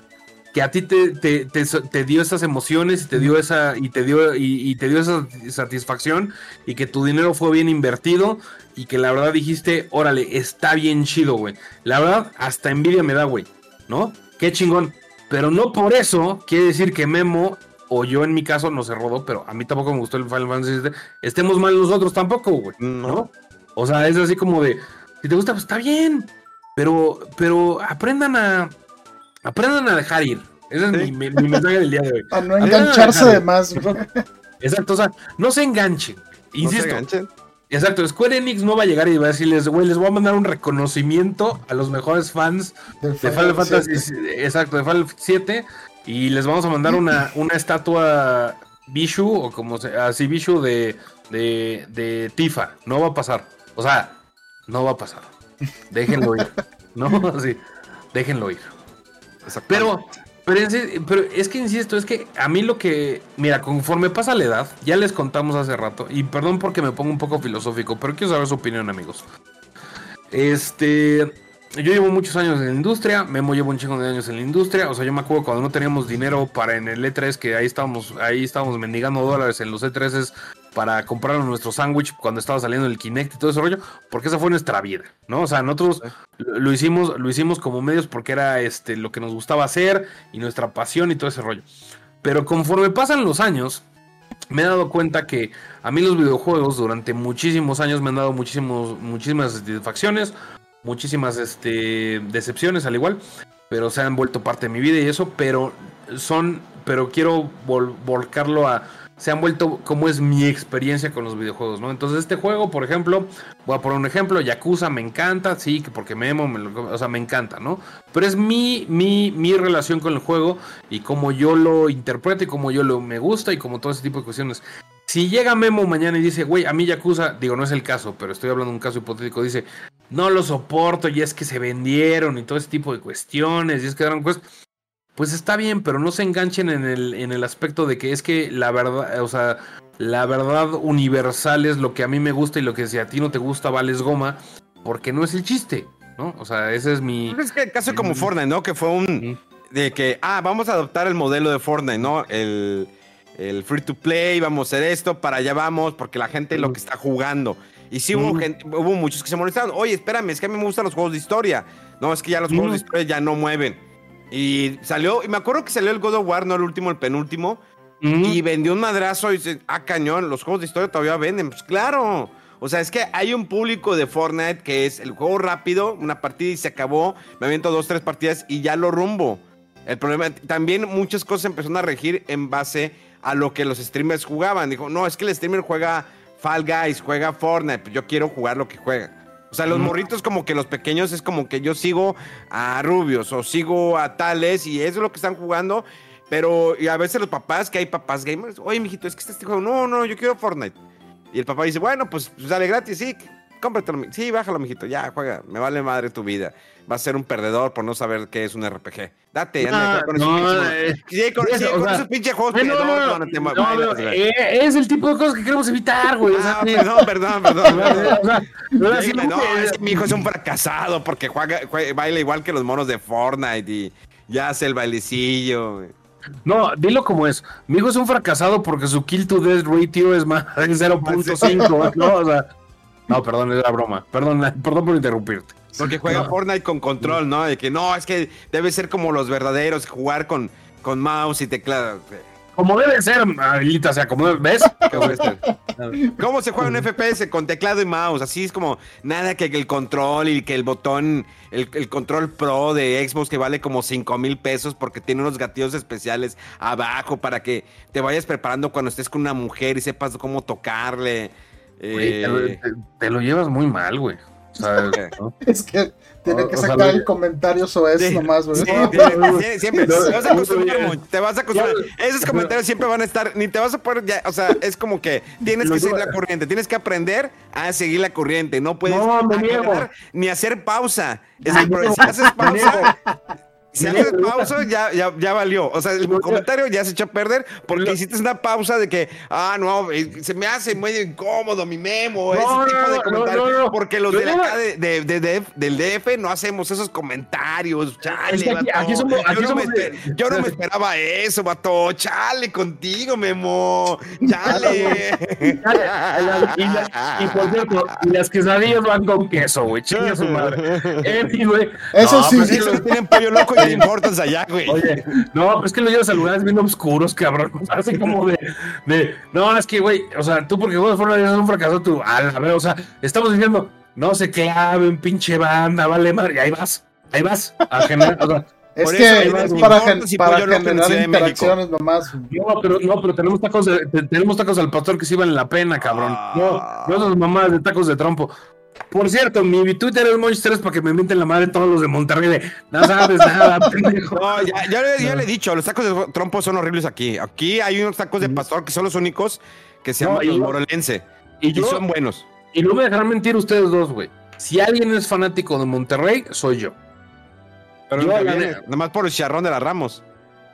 que a ti te, te, te, dio esas emociones y te dio esa y te dio y, te dio esa satisfacción y que tu dinero fue bien invertido y que la verdad dijiste, órale, está bien chido, güey. La verdad, hasta envidia me da, güey, ¿no? Qué chingón. Pero no por eso quiere decir que Memo o yo en mi caso no se rodó, pero a mí tampoco me gustó el Final Fantasy VII. Estemos mal nosotros tampoco, güey, ¿no? O sea, es así como de, si te gusta, pues está bien. Pero, pero aprendan a, aprendan a dejar ir. Ese es mi, mensaje del día de hoy. (laughs) A no engancharse de más. (laughs) Exacto, o sea, no se enganchen. Insisto. No se enganchen. Exacto, Square Enix no va a llegar y va a decirles, güey, les voy a mandar un reconocimiento a los mejores fans de Final Fantasy, exacto, de Final 7 y les vamos a mandar una, (laughs) una estatua Bishu o como se, así Bishu de, de, de Tifa. No va a pasar. O sea, no va a pasar. Déjenlo ir. (laughs) no, sí, déjenlo ir. Pero, pero, pero, es que insisto, es que a mí lo que, mira, conforme pasa la edad, ya les contamos hace rato, y perdón porque me pongo un poco filosófico, pero quiero saber su opinión, amigos. Este, yo llevo muchos años en la industria, Memo llevo un chingo de años en la industria, o sea, yo me acuerdo cuando no teníamos dinero para en el E3, que ahí estábamos, ahí estábamos mendigando dólares en los E3s para comprar nuestro sándwich cuando estaba saliendo el Kinect y todo ese rollo, porque esa fue nuestra vida, ¿no? O sea, nosotros lo hicimos, lo hicimos como medios porque era este lo que nos gustaba hacer y nuestra pasión y todo ese rollo. Pero conforme pasan los años, me he dado cuenta que a mí los videojuegos durante muchísimos años me han dado muchísimos, muchísimas satisfacciones, muchísimas este, decepciones al igual, pero se han vuelto parte de mi vida y eso, pero son, pero quiero volcarlo a, se han vuelto como es mi experiencia con los videojuegos, ¿no? Entonces este juego, por ejemplo, voy a poner un ejemplo, Yakuza me encanta, sí, porque me emo, o sea, me encanta, ¿no? Pero es mi, mi, mi relación con el juego y como yo lo interpreto y como yo lo me gusta y como todo ese tipo de cuestiones. Si llega Memo mañana y dice, güey, a mí Yakuza, digo, no es el caso, pero estoy hablando de un caso hipotético, dice, no lo soporto y es que se vendieron y todo ese tipo de cuestiones y es que eran pues, pues está bien, pero no se enganchen en el, en el aspecto de que es que la verdad, o sea, la verdad universal es lo que a mí me gusta y lo que si a ti no te gusta vales goma, porque no es el chiste, ¿no? O sea, ese es mi... Es que el caso como Fortnite, ¿no? Que fue un... De que, ah, vamos a adoptar el modelo de Fortnite, ¿no? El el free to play, vamos a hacer esto, para allá vamos, porque la gente es lo que está jugando. Y sí hubo, gente, hubo muchos que se molestaron. Oye, espérame, es que a mí me gustan los juegos de historia. No, es que ya los juegos de historia ya no mueven. Y salió, y me acuerdo que salió el God of War, no el último, el penúltimo. Y vendió un madrazo y dice, ah, cañón, los juegos de historia todavía venden. Pues claro. O sea, es que hay un público de Fortnite que es el juego rápido, una partida y se acabó. Me aviento dos, tres partidas y ya lo rumbo. El problema, también muchas cosas empezaron a regir en base a lo que los streamers jugaban. Dijo, no, es que el streamer juega Fall Guys, juega Fortnite, pues yo quiero jugar lo que juega. O sea, los morritos como que los pequeños es como que yo sigo a rubios o sigo a tales y eso es lo que están jugando. Pero y a veces los papás, que hay papás gamers, oye, mijito, es que este juego, no, no, yo quiero Fortnite. Y el papá dice, bueno, pues, pues dale gratis, sí, cómpratelo. Sí, bájalo, mijito, ya, juega, me vale madre tu vida va a ser un perdedor por no saber qué es un RPG. Date, anda, con, esos pinches juegos no, no, no, es el tipo de cosas que queremos evitar, güey. Ah, perdón, perdón, perdón. no, es que mi hijo es un fracasado porque juega, baila igual que los monos de Fortnite y ya hace el bailecillo. No, dilo como es. Mi hijo es un fracasado porque su kill to death ratio es más de 0.5, ¿no? O sea, no, perdón, era broma. Perdón, (laughs) perdón por interrumpirte. Porque juega Fortnite con control, ¿no? De que no, es que debe ser como los verdaderos, jugar con, con mouse y teclado. Como debe ser, Aguilita, o sea, como ves. (laughs) (laughs) ¿Cómo se juega un FPS con teclado y mouse? Así es como nada que el control y que el botón, el, el control pro de Xbox que vale como 5 mil pesos porque tiene unos gatillos especiales abajo para que te vayas preparando cuando estés con una mujer y sepas cómo tocarle. Eh, te, lo llevas muy mal, güey. (laughs) Es que tiene que sacar el comentario sobre eso nomás, güey. (laughs) siempre. Te vas a acostumbrar Te vas a acostumbrar. Esos comentarios siempre van a estar. Ni te vas a poder. Ya, o sea, es como que tienes que seguir la corriente. Tienes que aprender a seguir la corriente. No puedes no, ni hacer pausa. Es si haces pausa. Si haces pausa, ya, ya, ya valió. O sea, el comentario ya se echó a perder porque hiciste una pausa de que, ah, no, eh, se me hace muy incómodo mi memo, ese No, tipo no, de no, comentarios. no, no. Porque los de acá de, de- de- de- del DF no hacemos esos comentarios. Chale, Es que aquí- vato. aquí somos- aquí yo, no somos me, de- esper- yo no me esperaba eso, vato. Chale contigo, Memo. Chale. Y, la- y por cierto, y las quesadillas van con queso, güey. Chinga su madre. (laughs) Anyway, Eso sí. Pues ellos tienen pollo loco y te importas allá, güey. Oye, no, pero es que lo llevas a lugares bien oscuros, cabrón. Así como de, de, no, es que, güey, o sea, tú porque juegas fuera de un fracaso, tú, a la ver, o sea, estamos diciendo, no se claven, pinche banda, vale madre, y ahí vas, ahí vas, a generar, o sea, Es Por que eso, es no para, gen- si para generar interacciones nomás. no, pero, no, pero tenemos tacos de, te- tenemos tacos al pastor que sí valen la pena, cabrón. No, no esas mamadas de tacos de trompo. Por cierto, mi Twitter es Monch3 para que me mienten la madre todos los de Monterrey de, no sabes nada, (laughs) pendejo. No, ya, ya le- he dicho, los tacos de trompo son horribles aquí. Aquí hay unos tacos de pastor que son los únicos que se No, llaman y los yo- y son buenos. Y no me dejarán mentir ustedes dos, güey. Si alguien es fanático de Monterrey, soy yo. Pero Yo, nada más por el charrón de la Ramos.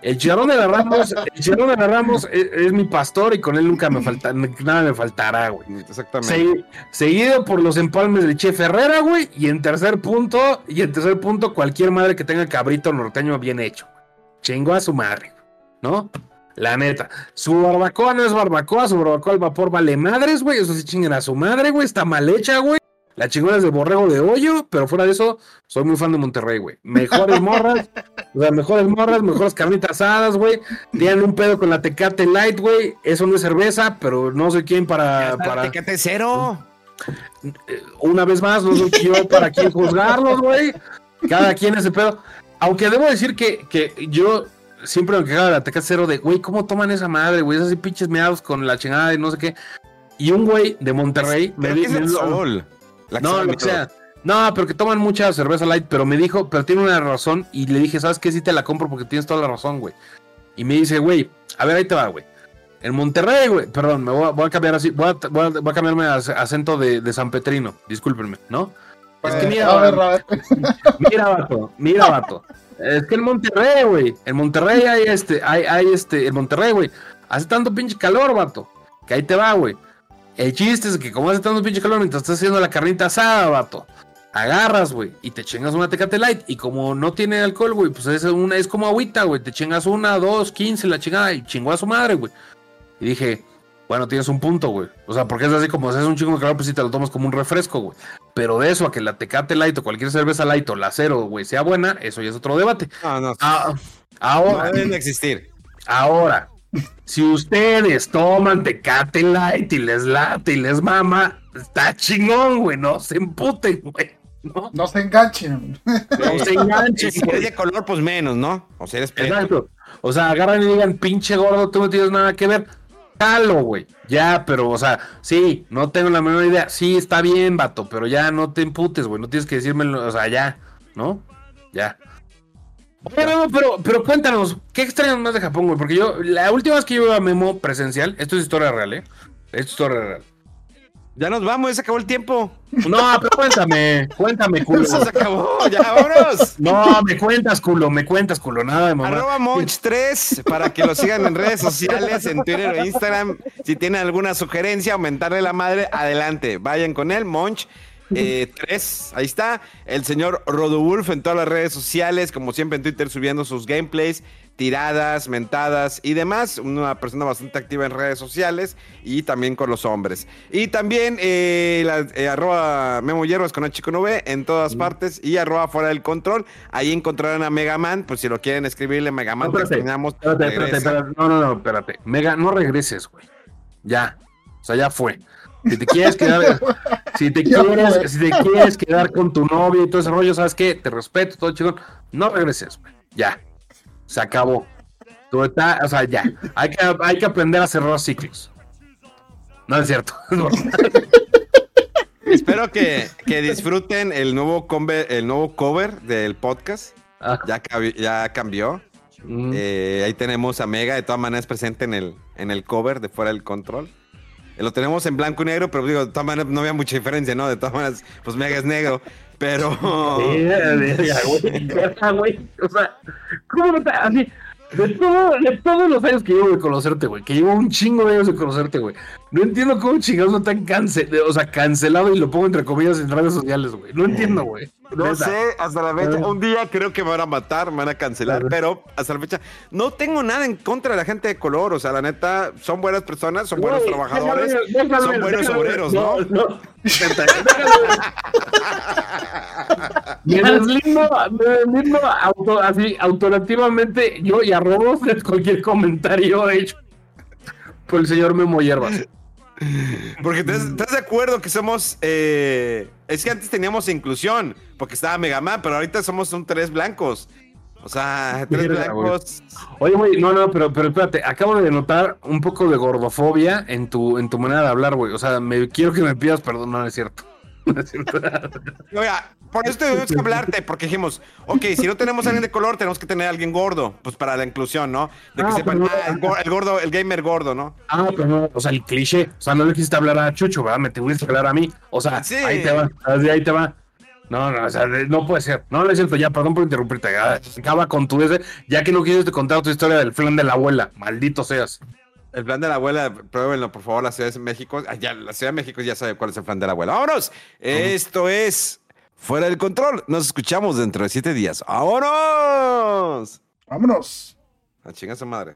El Chicharrón de la Ramos, el Chicharrón de la Ramos es, es mi pastor y con él nunca me falta, nada me faltará, güey. Exactamente. Segui- seguido por los empalmes del Che Ferrera, güey. Y en tercer punto, y en tercer punto, cualquier madre que tenga cabrito norteño bien hecho. Chingo a su madre, ¿no? La neta. Su barbacoa no es barbacoa, su barbacoa al vapor vale madres, güey. Eso sí chingan a su madre, güey. Está mal hecha, güey. La chingona es de borrego de hoyo, pero fuera de eso, soy muy fan de Monterrey, güey. Mejores (laughs) morras, o sea, mejores morras, mejores carnitas asadas, güey. Tienen un pedo con la Tecate Light, güey. Eso no es cerveza, pero no soy quien para. para... Tecate cero. Eh, una vez más, no soy yo para quien juzgarlos, güey. Cada quien ese pedo. Aunque debo decir que, que yo siempre me quejaba de la Tecate Cero de, güey, ¿cómo toman esa madre, güey? Esos así pinches meados con la chingada y no sé qué. Y un güey de Monterrey me Pero ¿qué es di- el me- sol? La no, lo que sea. No, pero que toman mucha cerveza light, pero me dijo, pero tiene una razón. Y le dije, ¿sabes qué? Sí te la compro porque tienes toda la razón, güey. Y me dice, güey, a ver, ahí te va, güey. En Monterrey, güey, perdón, me voy a, voy a cambiar así, voy a, voy a- voy a cambiarme a ac- acento de, de San Petrino, discúlpenme, ¿no? Es que Eh, mira, a ver, a ver. (laughs) mira, vato, mira, vato. Es que en Monterrey, güey, en Monterrey hay este, hay, hay este, en Monterrey, güey, hace tanto pinche calor, vato, que ahí te va, güey. El chiste es que como hace tanto pinche calor mientras estás haciendo la carnita asada, vato, agarras, güey, y te chingas una Tecate Light, y como no tiene alcohol, güey, pues es una, es como agüita, güey, te chingas una, dos, quince, la chingada, y chingó a su madre, güey. Y dije, bueno, tienes un punto, güey. O sea, porque es así como si es un chingo de calor, pues sí te lo tomas como un refresco, güey. Pero de eso a que la Tecate Light o cualquier cerveza Light o la cero, güey, sea buena, eso ya es otro debate. No, no. Ah, no ahora, deben de existir. ahora, si ustedes toman Tecate Light y les late y les mama, está chingón, güey, no se emputen, güey. No, No se enganchen. no se enganchen, Si eres de color, pues menos, ¿no? O sea, eres. Exacto. O sea, agarran y digan, pinche gordo, tú no tienes nada que ver. Jalo, güey. Ya, pero, o sea, sí, no tengo la menor idea. Sí, está bien, vato, pero ya no te emputes, güey. No tienes que decirme, o sea, ya, ¿no? Ya. Bueno, pero, pero cuéntanos, ¿qué extrañas más de Japón, güey? Porque yo, la última vez que yo iba a Memo presencial, esto es historia real, ¿eh? Esto es historia real. Ya nos vamos, ya se acabó el tiempo. No, pero cuéntame, cuéntame, culo. (laughs) Se acabó, ya vámonos. No, me cuentas, culo, me cuentas, culo, nada de mamá. Arroba Monch3 para que lo sigan en redes sociales, en Twitter o Instagram. Si tienen alguna sugerencia, aumentarle la madre, adelante. Vayan con él, Monch. 3, ahí está. El señor Rodowulf en todas las redes sociales, como siempre en Twitter, subiendo sus gameplays, tiradas, mentadas y demás. Una persona bastante activa en redes sociales y también con los hombres. Y también eh, la, eh, arroba Memo Hierbas con H con V en todas partes y arroba fuera del control. Ahí encontrarán a Megaman, pues si lo quieren escribirle Megaman, No, te espérate, espérate, espérate, espérate. No, no, no, espérate. Mega, no regreses, güey. Ya. O sea, ya fue. Si te quieres quedar, si te (laughs) quieres, fue. si te quieres quedar con tu novia y todo ese rollo, ¿sabes qué? Te respeto, todo chingón. No regreses, güey. Ya. Se acabó. Tú está, o sea, ya. Hay que, hay que aprender a cerrar ciclos. No es cierto. (laughs) Espero que, que disfruten el nuevo, combe- el nuevo cover del podcast. Ah, Ya, ya cambió. mm. Eh, ahí tenemos a Mega, de todas maneras presente en el, en el cover de Fuera del Control. Lo tenemos en blanco y negro, pero digo, de todas maneras no había mucha diferencia, ¿no? De todas maneras, pues Mega es negro. Pero. De, todo- de todos los años que llevo de conocerte, güey, que llevo un chingo de años de conocerte, güey. No entiendo cómo chingados no tan cancel, o sea, cancelado y lo pongo entre comillas en redes sociales, güey. No entiendo, güey. No sé, hasta la fecha. Un día creo que me van a matar, me van a cancelar, pero hasta la fecha no tengo nada en contra de la gente de color. O sea, la neta, son buenas personas, son buenos trabajadores, déjame- déjame- son buenos déjame- obreros, ¿no? No, Me deslindo, me deslindo auto, así, autorativamente yo y arrobo de (laughs) cualquier comentario hecho por el señor Memo Hierbas. Porque ¿estás, de acuerdo que somos. eh, es que antes teníamos inclusión, porque estaba Megaman, pero ahorita somos un tres blancos. O sea, tres blancos. Oye, güey, no, no, pero, pero espérate, acabo de notar un poco de gordofobia en tu, en tu manera de hablar, güey. O sea, me quiero que me pidas perdón, no, no es cierto. (laughs) Oiga, por eso tenemos que hablarte, porque dijimos, ok, si no tenemos a alguien de color, tenemos que tener a alguien gordo, pues para la inclusión, ¿no? De que Ah, sepan, ah, el, gor- el gordo, el gamer gordo, ¿no? Ah, pero no, o sea, el cliché. O sea, no le quisiste hablar a Chucho, ¿verdad? Me tuviste que hablar a mí. O sea, Sí. ahí te va, ahí te va. No, no, o sea, no puede ser. No, no es cierto, ya, perdón por interrumpirte. Acaba con tu ese, ya que no quieres contar tu historia del flan de la abuela. Maldito seas. El plan de la abuela, pruébenlo, por favor, la Ciudad de México. Ah, ya, la Ciudad de México ya sabe cuál es el plan de la abuela. ¡Vámonos! Esto es Fuera del Control. Nos escuchamos dentro de siete días. ¡Vámonos! Vámonos. A chinga su madre.